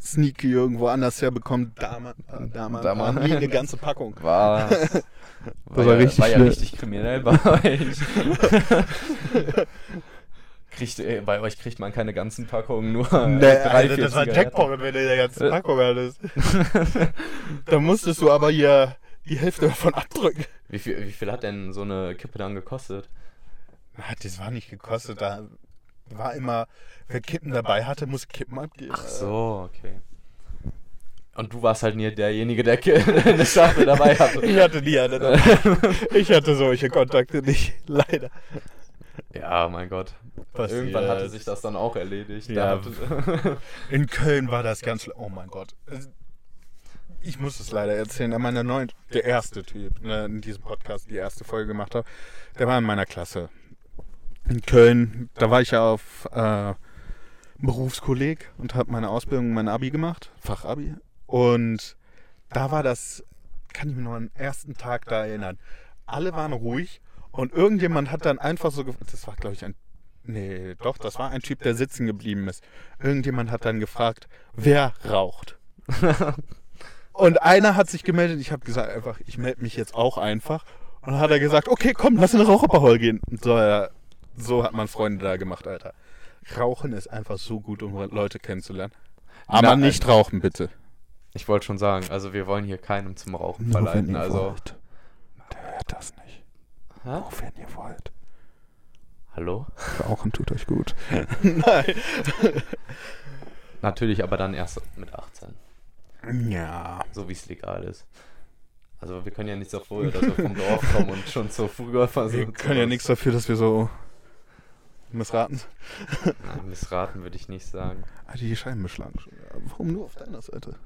sneaky irgendwo anders herbekommen. Damals, damals, Damals. nie eine ganze Packung. War. war, war ja, richtig war ja richtig kriminell bei euch. Kriegt, äh, bei euch kriegt man keine ganzen Packungen, nur Nee, drei, Alter, vier das war. Jackpot, wenn du die ganze Äh. Packung hattest. da musstest du aber hier die Hälfte davon abdrücken. Wie viel, wie viel hat denn so eine Kippe dann gekostet? Ah, Das war nicht gekostet, da war immer, wer Kippen dabei hatte, muss Kippen abgeben. Ach so, okay. Und du warst halt nie derjenige, der eine Schachtel dabei hatte. Ich hatte nie eine dabei. Ich hatte solche Kontakte nicht, leider. Ja, mein Gott. Passiert. Irgendwann hatte sich das dann auch erledigt. Ja. In Köln war das ganz. Oh mein Gott. Ich muss es leider erzählen. Der meiner neuen, der erste Typ, ne, in diesem Podcast, die erste Folge gemacht habe, der war in meiner Klasse. In Köln, da war ich ja auf äh, Berufskolleg und habe meine Ausbildung, mein Abi gemacht, Fachabi. Und da war das, kann ich mich noch an den ersten Tag da erinnern. Alle waren ruhig und irgendjemand hat dann einfach so, das war glaube ich ein, nee, doch, das war ein Typ, der sitzen geblieben ist. Irgendjemand hat dann gefragt, wer raucht? Und einer hat sich gemeldet, ich habe gesagt einfach, ich melde mich jetzt auch einfach. Und dann hat er gesagt, okay, komm, lass in den Raucherpahol gehen. Und so, ja, so hat man Freunde da gemacht, Alter. Rauchen ist einfach so gut, um Leute kennenzulernen. Aber Nein. nicht rauchen, bitte. Ich wollte schon sagen, also wir wollen hier keinem zum Rauchen verleiten. Also, Der hört das nicht. Hä? Auch wenn ihr wollt. hallo? Rauchen tut euch gut. Nein. Natürlich, aber dann erst mit 18, Ja. so wie es legal ist. Also wir können ja nichts dafür, dass wir vom Dorf kommen und schon so früher Wir versuchen. können ja nichts dafür, dass wir so missraten. Nein, missraten würde ich nicht sagen. Alter, die Scheiben beschlagen Warum nur auf deiner Seite?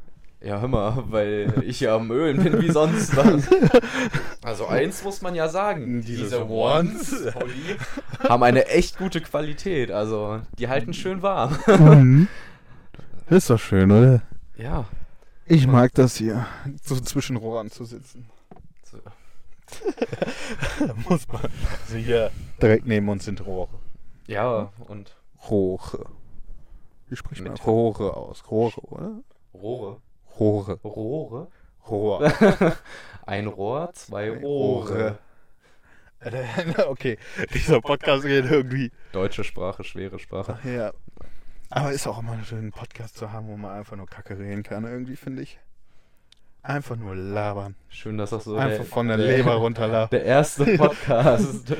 Ja, hör mal, weil ich ja am Ölen bin wie sonst was. Also eins muss man ja sagen. Diese Diese Ones. Haben eine echt gute Qualität. Also die halten schön warm. Mhm. Ist doch schön, oder? Ja. Ich mag das hier, so zwischen Rohren zu sitzen. So. Muss man. Also hier direkt neben uns sind Rohre. Ja, und Rohre. Wie spricht man Mit- Rohre aus? Rohre, oder? Rohre. Rohre. Rohre? Rohr. Ein Rohr, zwei Rohre. Okay, dieser Podcast geht irgendwie. Deutsche Sprache, schwere Sprache. Ja. Aber ist auch immer schön, einen Podcast zu haben, wo man einfach nur Kacke reden kann, irgendwie, finde ich. Einfach nur labern. Schön, dass das so Einfach der, von der, der, Leber runterlabern. Der erste Podcast,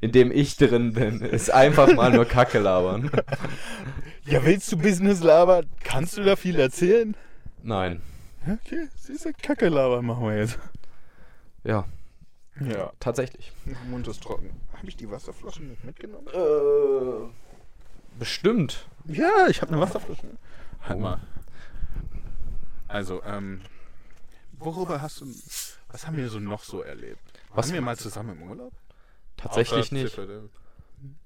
in dem ich drin bin, ist einfach mal nur Kacke labern. Ja, willst du Business labern? Kannst du da viel erzählen? Nein. Okay, siehst du, Kacke labern machen wir jetzt. Ja, Ja. tatsächlich. Mund ist trocken. Habe ich die Wasserflasche nicht mitgenommen? Äh, bestimmt. Ja, ich habe eine Wasserflasche. Halt Oh. mal. Also, ähm, worüber hast du, was haben wir so noch so erlebt? Was- Waren wir mal zusammen im Urlaub? Tatsächlich Außer nicht. Zifferde.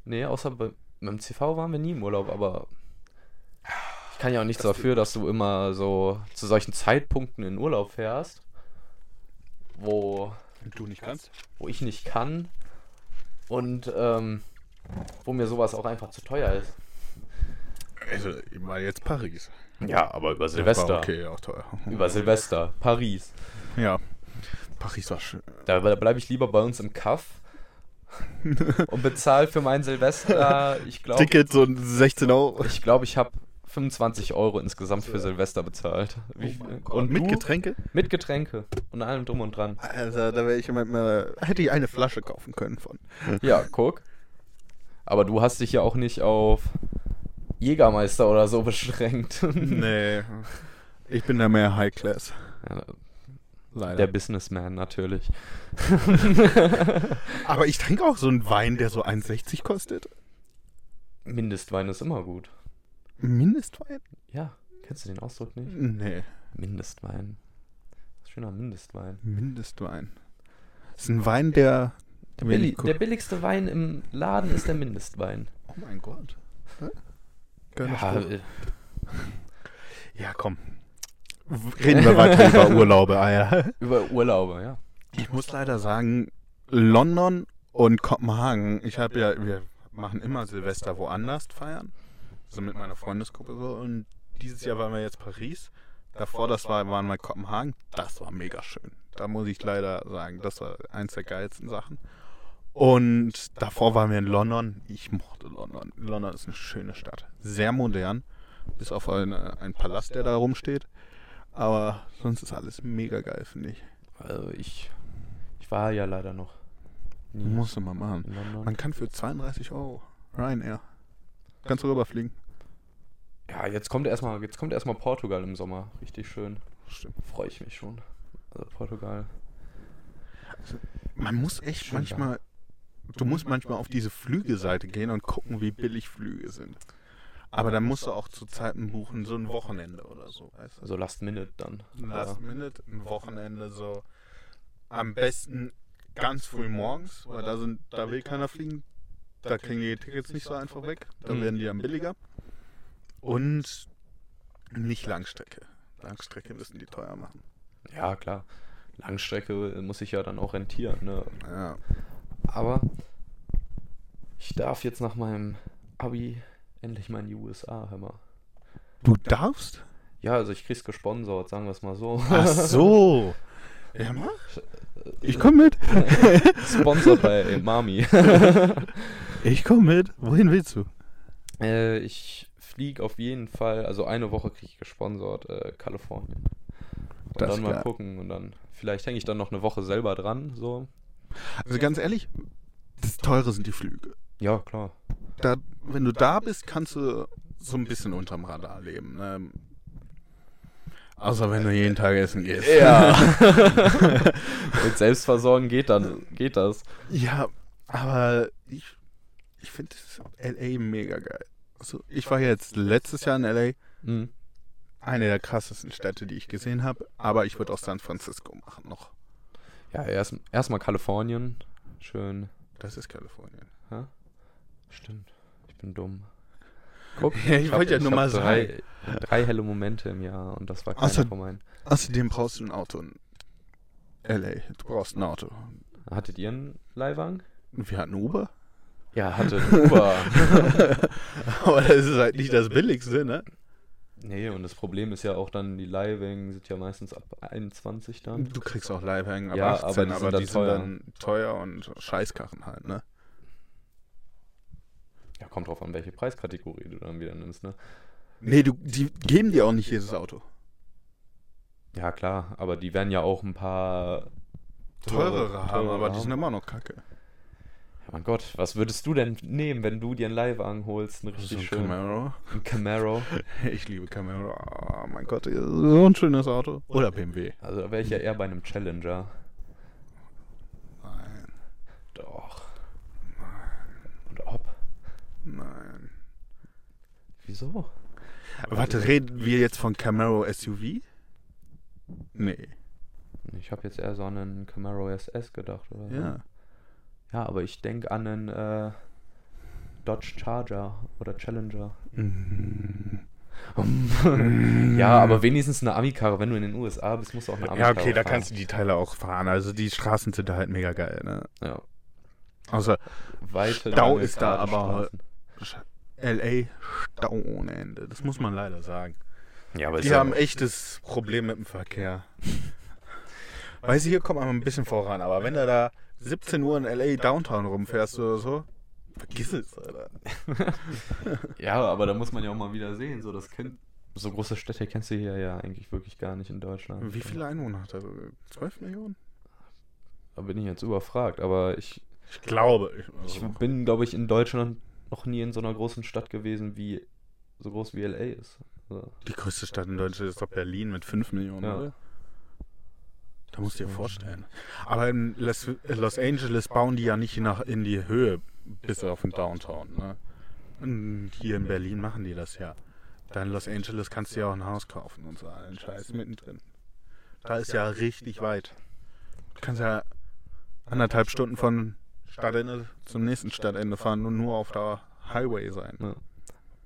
Nee, außer bei, beim CV waren wir nie im Urlaub, aber ich kann ja auch nichts Das dafür, dass du immer so zu solchen Zeitpunkten in Urlaub fährst, wo, du nicht kannst? wo ich nicht kann und ähm, wo mir sowas auch einfach zu teuer ist. Also, war jetzt Paris. Ja, aber über Silvester. okay, auch teuer. Über Silvester, Paris. Ja. Paris war schön. Da, da bleibe ich lieber bei uns im Kaff und bezahle für mein Silvester, ich glaube, Ticket so 16 Euro. ich, glaub, ich habe 25 Euro insgesamt für Silvester bezahlt. Wie, und mit du? Getränke? Mit Getränke und allem drum und dran. Also, da wäre ich manchmal, hätte ich eine Flasche kaufen können von. Ja, guck. Aber du hast dich ja auch nicht auf Jägermeister oder so beschränkt. Nee. Ich bin da mehr High Class. Ja, Leider. der Businessman natürlich. Aber ich trinke auch so einen Wein, der so 1,60 kostet. Mindestwein ist immer gut. Mindestwein? Ja, kennst du den Ausdruck nicht? Nee. Mindestwein. Schöner Mindestwein. Mindestwein. Das ist ein Wein, der. Der, billi der billigste Wein im Laden ist der Mindestwein. oh mein Gott. Ja, äh, ja, komm. Reden wir weiter über Urlaube, Alter. über Urlaube, ja. Ich muss leider sagen, London und Kopenhagen, ich habe ja, wir machen immer Silvester woanders feiern. So mit meiner Freundesgruppe so. Und dieses Jahr waren wir jetzt Paris. Davor, das war, waren wir Kopenhagen. Das war mega schön. Da muss ich leider sagen, das war eins der geilsten Sachen. Und davor waren wir in London. Ich mochte London. London ist eine schöne Stadt. Sehr modern. Bis auf eine, einen Palast, der da rumsteht. Aber sonst ist alles mega geil, finde ich. Also ich, ich war ja leider noch nie Musst du mal machen. Man kann für 32 Euro Ryanair. Kannst du rüberfliegen. Ja, jetzt kommt erstmal, jetzt kommt erstmal Portugal im Sommer. Richtig schön. Stimmt. Freue ich mich schon. Also Portugal. Man muss echt Schön manchmal. Du musst manchmal auf diese Flügeseite gehen und gucken, wie billig Flüge sind. Aber dann musst du auch zu Zeiten buchen, so ein Wochenende oder so. Weißt du? Also Last Minute dann. Last Minute, ein Wochenende so. Am besten ganz früh morgens, weil da sind, da will keiner fliegen. Da kriegen die Tickets nicht so einfach weg. Da Mhm. werden die dann billiger. Und nicht Langstrecke. Langstrecke müssen die teuer machen. Ja, klar. Langstrecke muss ich ja dann auch rentieren. Ne? Ja. Aber ich darf jetzt nach meinem Abi endlich mal in die USA, hör mal. Du darfst? Ja, also ich krieg's gesponsert, sagen wir es mal so. Ach so. Ja, mach. Ich komme mit. Sponsored bei Mami. Ich komme mit. Wohin willst du? äh, ich fliege auf jeden Fall, also eine Woche kriege ich gesponsert, äh, Kalifornien. Und Das dann mal gucken und dann, vielleicht hänge ich dann noch eine Woche selber dran, so. Also ganz ehrlich, das teure sind die Flüge. Ja, klar. Da, wenn du da bist, kannst du so ein bisschen unterm Radar leben. Ne? Außer wenn du jeden Tag essen gehst. Ja. Mit Selbstversorgen geht dann, geht das. Ja, aber ich, ich finde LA mega geil. Also ich war jetzt letztes Jahr in LA, Mhm. eine der krassesten Städte, die ich gesehen habe. Aber ich würde auch San Francisco machen noch. Ja, erst erstmal Kalifornien. Schön. Das ist Kalifornien. Stimmt. Ich bin dumm. Guck, Ja, ich hab- wollte ja nur mal drei, drei helle Momente im Jahr und das war keiner Außer- von meinen. Außerdem brauchst du ein Auto in LA. Du brauchst ein Auto. Hattet ihr einen Leihwagen? Wir hatten Uber. Ja, hatte Uber. Aber das ist halt nicht das Billigste, ne? nee, und das Problem ist ja auch dann, die Leihwagen sind ja meistens ab 21 dann. Du kriegst auch Leihwagen ab Ja, 18, aber die aber sind die dann sind teuer. dann teuer und Scheißkarren halt, ne? Ja, kommt drauf an, welche Preiskategorie du dann wieder nimmst, ne? Nee, du, die geben dir auch nicht jedes Auto. Ja, klar, aber die werden ja auch ein paar Teurere haben, aber die haben. sind immer noch kacke. Ja, mein Gott, was würdest du denn nehmen, wenn du dir einen Leihwagen holst? Einen richtig ein schönen. Camaro. Ein Camaro. Ich liebe Camaro. Oh mein Gott, so ein schönes Auto. Oder BMW. Also da wäre ich ja eher bei einem Challenger. Nein, Doch. Und ob? nein. Wieso? Warte, reden wir jetzt von Camaro SUV? Nee. Ich habe jetzt eher so an einen Camaro SS gedacht, oder? so. Ja. Ja, aber ich denke an einen äh, Dodge Charger oder Challenger. Mhm. ja, aber wenigstens eine Ami-Karre. Wenn du in den USA bist, musst du auch eine Ja, Ami-Karre okay, da fahren. kannst du die Teile auch fahren. Also die Straßen sind da halt mega geil, ne? Ja, Außer weite, Stau ist da aber-. LA Stau ohne Ende. Das muss man leider sagen. Ja, aber Die ja, haben echtes Problem mit dem Verkehr. Weißt du, hier kommt man ein bisschen voran, aber wenn du da 17 Uhr in LA Downtown rumfährst oder so, vergiss es, Alter. ja, aber da muss man ja auch mal wieder sehen. So, das kennt, so große Städte kennst du hier ja eigentlich wirklich gar nicht in Deutschland. Wie viele Einwohner hat er? 12 Millionen? Da bin ich jetzt überfragt, aber ich, Ich glaube. ich Also, bin, glaube ich, in Deutschland noch nie in so einer großen Stadt gewesen, wie so groß wie LA ist. Also, die größte Stadt in Deutschland ist doch Berlin mit 5 Millionen, Ja. oder? Da musst du dir vorstellen. Aber in Los, Los Angeles bauen die ja nicht nach in die Höhe bis auf den Downtown. Ne? Und hier in Berlin machen die das ja. Da in Los Angeles kannst du ja auch ein Haus kaufen und so einen Scheiß mittendrin. Da ist ja richtig weit. Du kannst ja anderthalb Stunden von Stadtende zum nächsten Stadtende fahren und nur auf der Highway sein. ja.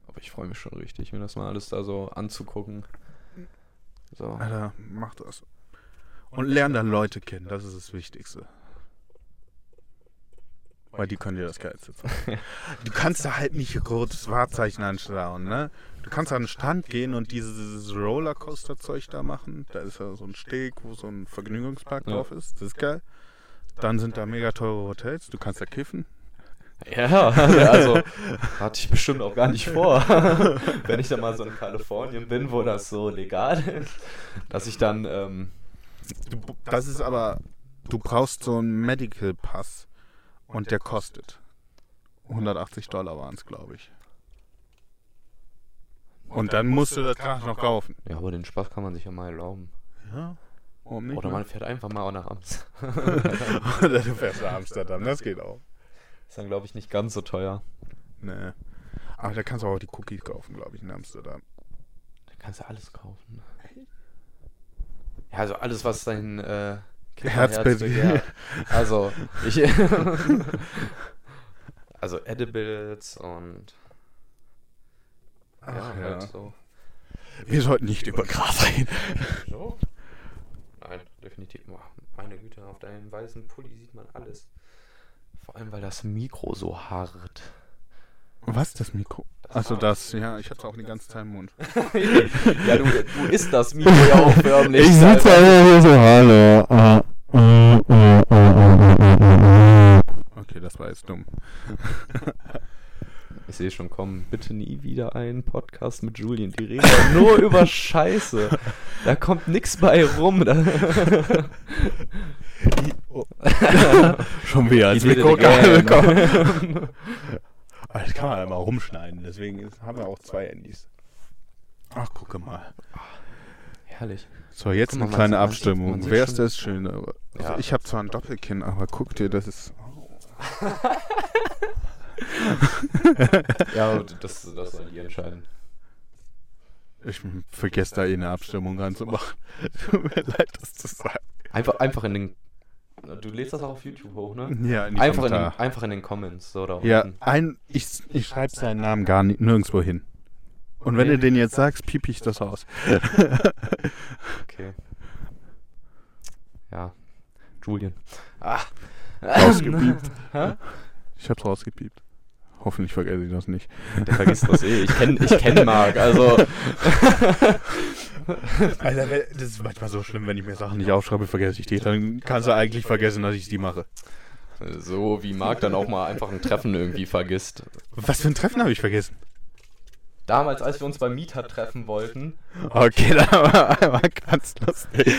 Aber ich freue mich schon richtig, mir das mal alles da so anzugucken. So. Alter, mach das. Und lern dann Leute kennen, das ist das Wichtigste. Weil die können dir das Geilste zeigen. Du kannst da halt nicht rotes Wahrzeichen anschauen, ne? Du kannst an den Stand gehen und dieses Rollercoaster-Zeug da machen. Da ist ja so ein Steg, wo so ein Vergnügungspark Ja. drauf ist. Das ist geil. Dann sind da mega teure Hotels. Du kannst da kiffen. Ja, also hatte ich bestimmt auch gar nicht vor. Wenn ich dann mal so in Kalifornien bin, wo das so legal ist, dass ich dann, ähm, Du, das ist aber, du brauchst so einen Medical Pass und der kostet 180 Dollar waren es, glaube ich. Und dann musst du das Krach noch kaufen. ja, aber den Spaß kann man sich ja mal erlauben. Ja, warum nicht? Oder ne? man fährt einfach mal auch nach Amsterdam. Oder du fährst nach Amsterdam, das geht auch. Ist dann, glaube ich, nicht ganz so teuer. Nee. Aber da kannst du auch die Cookies kaufen, glaube ich, in Amsterdam. Da kannst du alles kaufen. Ja, also alles, was dein äh, Herz begehrt. Also, ich. also Edibles und. Ach, ja, ja. halt so. Wir sollten nicht über Gras reden. So? Nein, definitiv. Meine Güte, auf deinem weißen Pulli sieht man alles. Vor allem, weil das Mikro so hart. Was, das Mikro? Achso, das, ja, ich hatte auch die ganze Zeit im Mund. ja, du, du isst das Mikro ja auch förmlich. Ich sitze Alter. hier so, hallo. ah. Okay, das war jetzt dumm. Ich sehe schon kommen, bitte nie wieder einen Podcast mit Julien. Die reden ja nur über Scheiße. Da kommt nix bei rum. Da Schon wieder als Mikro again. Aber das kann man immer rumschneiden, deswegen ist, haben wir auch zwei Handys. Ach, gucke mal. Herrlich. So, jetzt mal, eine kleine man Abstimmung. man Wer ist das Schöne? Also Ja. Ich habe zwar ein Doppelkinn, aber guck dir, das ist. Ja, das, das sollen die entscheiden. Ich vergesse da eh eine Abstimmung ranzumachen. Tut mir leid, das zu sagen. Einfach, einfach in den. Du lädst das auch auf YouTube hoch, ne? Ja, in die Einfach in, den, einfach in den Comments. So, da Ja, unten. ein, ich, ich schreibe seinen Namen gar nicht, nirgendwo hin. Und wenn Okay. du den jetzt sagst, piep ich das aus. Okay. Ja. Julian. Ah. Rausgepiept. Ich hab's rausgepiept. Hoffentlich vergesse ich das nicht. Der vergisst das eh. Ich kenne ich kenn Marc, also. Alter, das ist manchmal so schlimm, wenn ich mir Sachen nicht aufschreibe, vergesse ich die. Dann kannst du eigentlich vergessen, dass ich die mache. So wie Marc dann auch mal einfach ein Treffen irgendwie vergisst. Was für ein Treffen habe ich vergessen? Damals, als wir uns beim Mieter treffen wollten, Okay, da war einmal ganz lustig.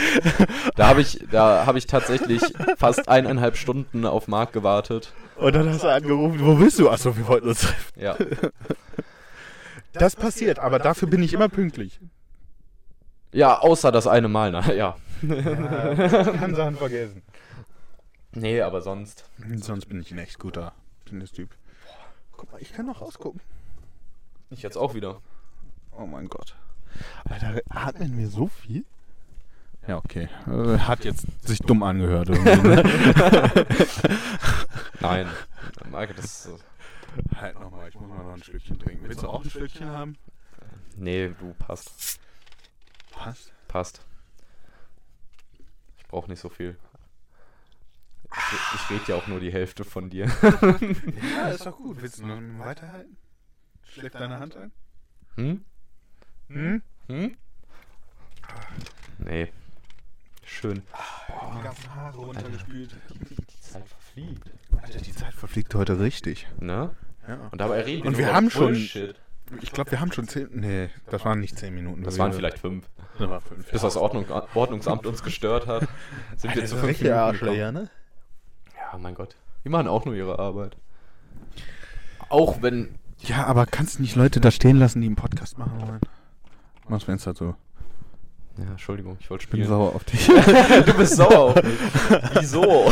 da habe ich, da habe ich tatsächlich fast eineinhalb Stunden auf Marc gewartet. Und dann hast du angerufen, wo bist du? Achso, wir wollten uns treffen. Ja. Das passiert, aber dafür bin ich immer pünktlich. Ja, außer das eine Mal, na, ja. Kann Sachen vergessen. Nee, aber sonst. Sonst bin ich ein echt guter Tennistyp. Guck mal, ich kann noch rausgucken. Ich jetzt auch wieder. Oh mein Gott. Alter, atmen wir so viel? Ja, okay. Äh, Hat jetzt sich dumm angehört. ne? Nein. Marc, das. äh, halt nochmal, ich muss mal noch ein Stückchen trinken. Willst du auch ein Stückchen haben? Nee, du passt. Passt. Passt. Ich brauche nicht so viel. Ich, ich rede ja auch nur die Hälfte von dir. Ja, ist doch gut. Willst du noch weiterhalten? Schlägt deine Hand ein? Hm? Hm? Hm? Nee. Schön. Die ganzen Haare runtergespült. Die Zeit verfliegt. Alter, die Zeit verfliegt heute richtig. Ne? Ja. Und dabei reden Und nur wir über haben schon- Bullshit. Ich glaube, wir haben schon zehn. Nee, das waren nicht zehn Minuten. Das waren vielleicht fünf. Das war fünf. Bis das Ordnung, Ordnungsamt uns gestört hat, sind wir zu fünf Minuten gekommen. ne? Ja, mein Gott. Die machen auch nur ihre Arbeit. Auch wenn. Ja, aber kannst du nicht Leute da stehen lassen, die einen Podcast machen wollen? Mach's Fenster zu. Ja, Entschuldigung, ich wollte Ich bin spielen. sauer auf dich. du bist sauer auf mich. Wieso?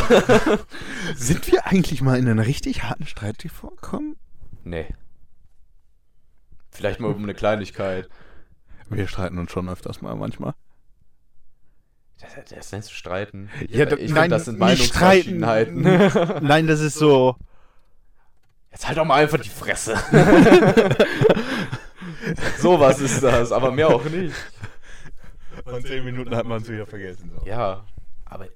Sind wir eigentlich mal in einen richtig harten Streit vorgekommen? Nee. Vielleicht mal um eine Kleinigkeit. Wir streiten uns schon öfters mal manchmal. Das, das nennst du streiten. Ja, da- ich nein, das sind. Meinungsverschiedenheiten. Nein, das ist so. Jetzt halt doch mal einfach die Fresse. Sowas ist das, aber mehr auch nicht. Von zehn Minuten hat man es wieder vergessen. So. Ja, aber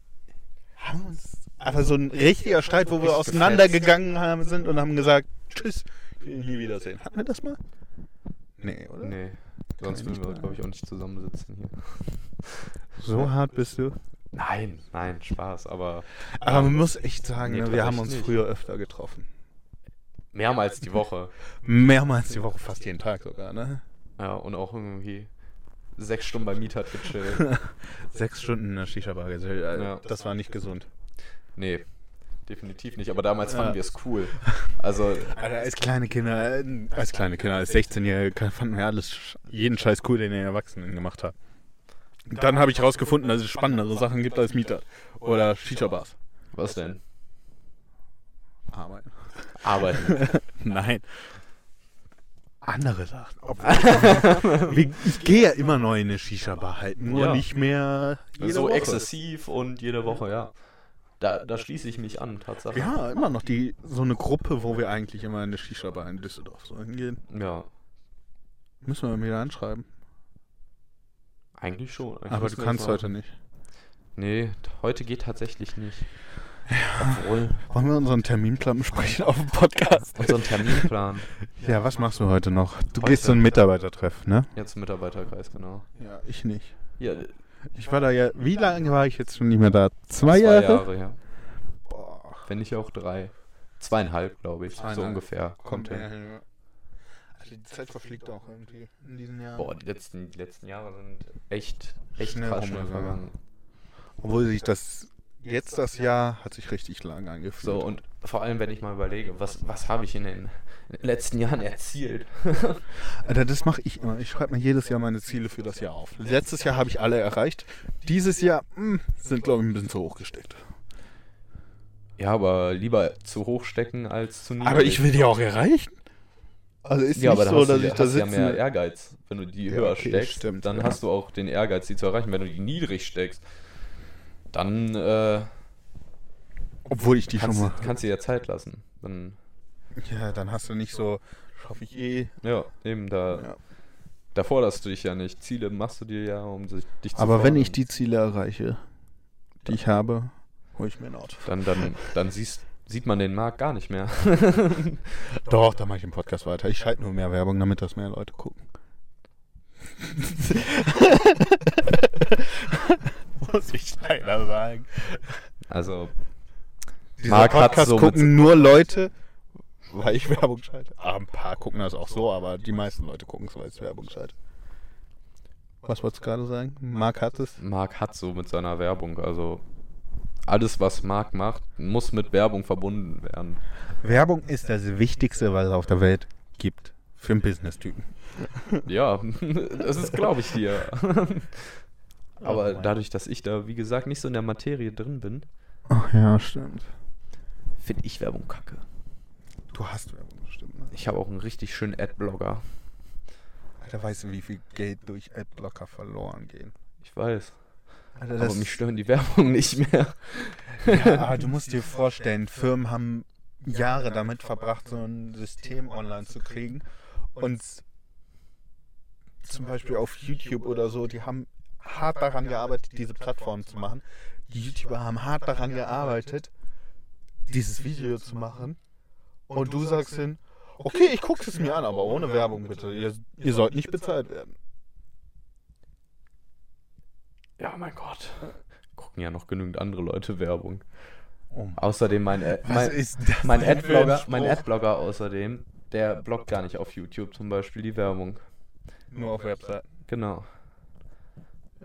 Haben uns. Aber so ein richtiger Streit, wo wir auseinandergegangen haben, sind und haben gesagt, tschüss, ich will ihn nie wiedersehen. Hatten wir das mal? Nee, oder? nee. Sonst würden wir, glaube ich, auch nicht zusammensitzen hier. So hart bist du. Nein, nein, Spaß, aber Aber man muss echt sagen, Nee, ne, wir haben uns nicht. früher öfter getroffen. mehrmals die Woche. Mehrmals die Woche, fast jeden Tag sogar, ne? Ja, und auch irgendwie sechs Stunden bei Mieter gechillt. Sechs Stunden in der Shisha-Bar gesellt. Alter. Ja. Das war nicht gesund. Nee, definitiv nicht. Aber damals fanden Ja. wir es cool. Also, Alter, als kleine Kinder, äh, als kleine Kinder, als 16-Jährige fanden wir alles, jeden Scheiß cool, den die Erwachsenen gemacht haben. Dann habe ich rausgefunden, dass es spannendere Sachen gibt als Mieter. Oder Shisha-Bars. was denn? Arbeiten. Arbeiten. Nein. Andere Sachen. Ich gehe ja immer noch in eine Shisha-Bar halt, nur Ja. nicht mehr jede so Woche. exzessiv und jede Woche, ja. Da, da schließe ich mich an, Tatsache. Ja, immer noch die so eine Gruppe, wo wir eigentlich immer in eine Shisha-Bar in Düsseldorf so hingehen. Ja, Müssen wir wieder anschreiben. eigentlich schon. Eigentlich Aber du kannst heute nicht. Nee, heute geht tatsächlich nicht. Obwohl, Wollen wir unseren Terminplan besprechen auf dem Podcast? unseren Terminplan. Ja, was machst du heute noch? Du Heute? gehst zu einem Mitarbeitertreff, ne? Jetzt Mitarbeiterkreis, genau. Ja, ich nicht. Ja, Ich war da ja, wie lange war ich jetzt schon nicht mehr da? Zwei, zwei Jahre? Jahre, ja. Boah, Wenn nicht auch drei. Zweieinhalb, glaube ich. So Zweieinhalb. ungefähr. kommt hin. hin. Ja. Also die Zeit verfliegt auch irgendwie in diesen Jahren. Boah, die letzten, die letzten Jahre sind echt, echt Schnell krass schnell vergangen. Obwohl sich das, jetzt das Jahr hat sich richtig lang angefühlt. So, und vor allem, wenn ich mal überlege, was, was habe ich in den, letzten Jahren erzielt? Alter, das mache ich immer. Ich schreibe mir jedes Jahr meine Ziele für das Jahr auf. Letztes Jahr habe ich alle erreicht. Dieses Jahr mh, sind, glaube ich, ein bisschen zu hoch gesteckt. Ja, aber lieber zu hoch stecken als zu niedrig. Aber ich will die auch erreichen. Also ist ja, nicht so, dass du, ich da hast ja sitze. mehr Ehrgeiz. Wenn du die Ja, höher okay, steckst, stimmt, dann ja. hast du auch den Ehrgeiz, die zu erreichen. Wenn du die niedrig steckst, dann äh, Obwohl ich die kannst, schon mal. kannst du dir Zeit lassen. Dann, Ja, dann hast du nicht so, schaffe ich eh. ja, eben, da, Ja. da forderst du dich ja nicht. Ziele machst du dir ja, um sich, dich zu Aber wenn fordern. ich die Ziele erreiche, die ich habe, hole ich mir ein Auto. Dann, dann, dann siehst, sieht man den Markt gar nicht mehr. Doch, da mache ich im Podcast weiter. Ich schalte nur mehr Werbung, damit das mehr Leute gucken. Muss ich leider sagen. Also, Dieser Marc hat Podcast so mit- gucken nur Leute, weil ich Werbung schalte. Ah, ein paar gucken das auch so, aber die meisten Leute gucken es, weil ich Werbung schalte. Was wolltest du gerade sagen? Marc hat es? Marc hat so mit seiner Werbung, also alles, was Marc macht, muss mit Werbung verbunden werden. Werbung ist das Wichtigste, was es auf der Welt gibt. Für einen Business-Typen. Ja, das ist, glaube ich, dir. Aber dadurch, dass ich da, wie gesagt, nicht so in der Materie drin bin, Ach ja, stimmt. finde ich Werbung kacke. Du hast Werbung, stimmt. Ne? Ich habe auch einen richtig schönen Adblogger. Alter, weißt du, wie viel Geld durch Adblocker verloren gehen? Ich weiß. Alter, Aber mich stören die Werbung nicht mehr. ja, aber du musst dir vorstellen, Firmen haben Jahre damit verbracht, so ein System online zu kriegen. Und zum Beispiel auf YouTube oder so, die haben hart daran gearbeitet, diese Plattform zu machen. Die YouTuber haben hart daran gearbeitet, dieses Video zu machen. Und du sagst hin, okay, ich gucke es mir an, aber ohne Werbung bitte. Ihr, ihr sollt nicht bezahlt werden. Ja, mein Gott. Gucken ja noch genügend andere Leute Werbung. Oh, Außerdem mein, Ad- was mein, mein Adblogger, mein? Adblogger außerdem, der bloggt gar nicht auf YouTube zum Beispiel die Werbung. Nur auf Webseiten. Genau.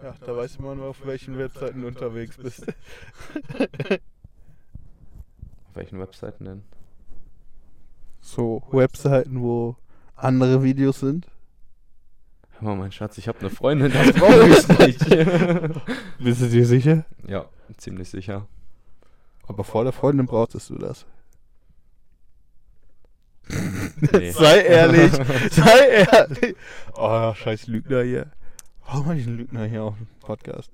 Ja, da weiß man, auf welchen Webseiten du unterwegs bist. Auf welchen Webseiten denn? So, Webseiten, wo andere Videos sind. Hör mal, mein Schatz, ich habe eine Freundin, das brauche ich nicht. Bist du dir sicher? ja, ziemlich sicher. Aber vor der Freundin brauchtest du das. Nee. Sei ehrlich, sei ehrlich. Oh, scheiß Lügner hier. Warum habe ich einen Lügner hier auf dem Podcast?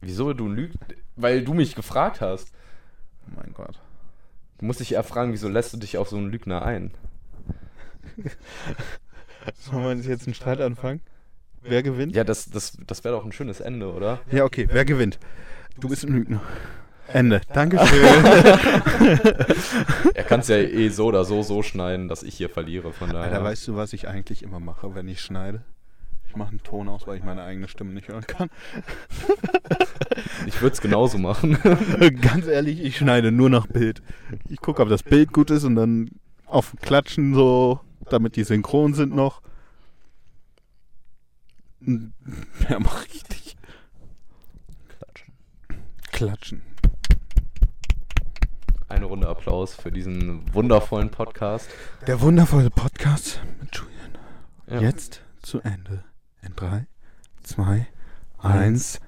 Wieso du lügst? Weil du mich gefragt hast. Oh mein Gott. Du musst dich eher fragen, wieso lässt du dich auf so einen Lügner ein? Sollen wir jetzt einen Streit anfangen? Wer gewinnt? Ja, das, das, das wäre doch ein schönes Ende, oder? Ja, okay, wer gewinnt? Du bist ein Lügner. Ende. Dankeschön. Er kann es ja eh so oder so so schneiden, dass ich hier verliere, von daher. Alter, weißt du, was ich eigentlich immer mache, wenn ich schneide? Ich mache einen Ton aus, weil ich meine eigene Stimme nicht hören kann. ich würde es genauso machen. Ganz ehrlich, ich schneide nur nach Bild. Ich gucke, ob das Bild gut ist und dann auf Klatschen so, damit die synchron sind noch. Ja, mach richtig. Klatschen. Klatschen. Eine Runde Applaus für diesen wundervollen Podcast. Der wundervolle Podcast mit Julian. Ja. Jetzt zu Ende. In 3, 2, 1.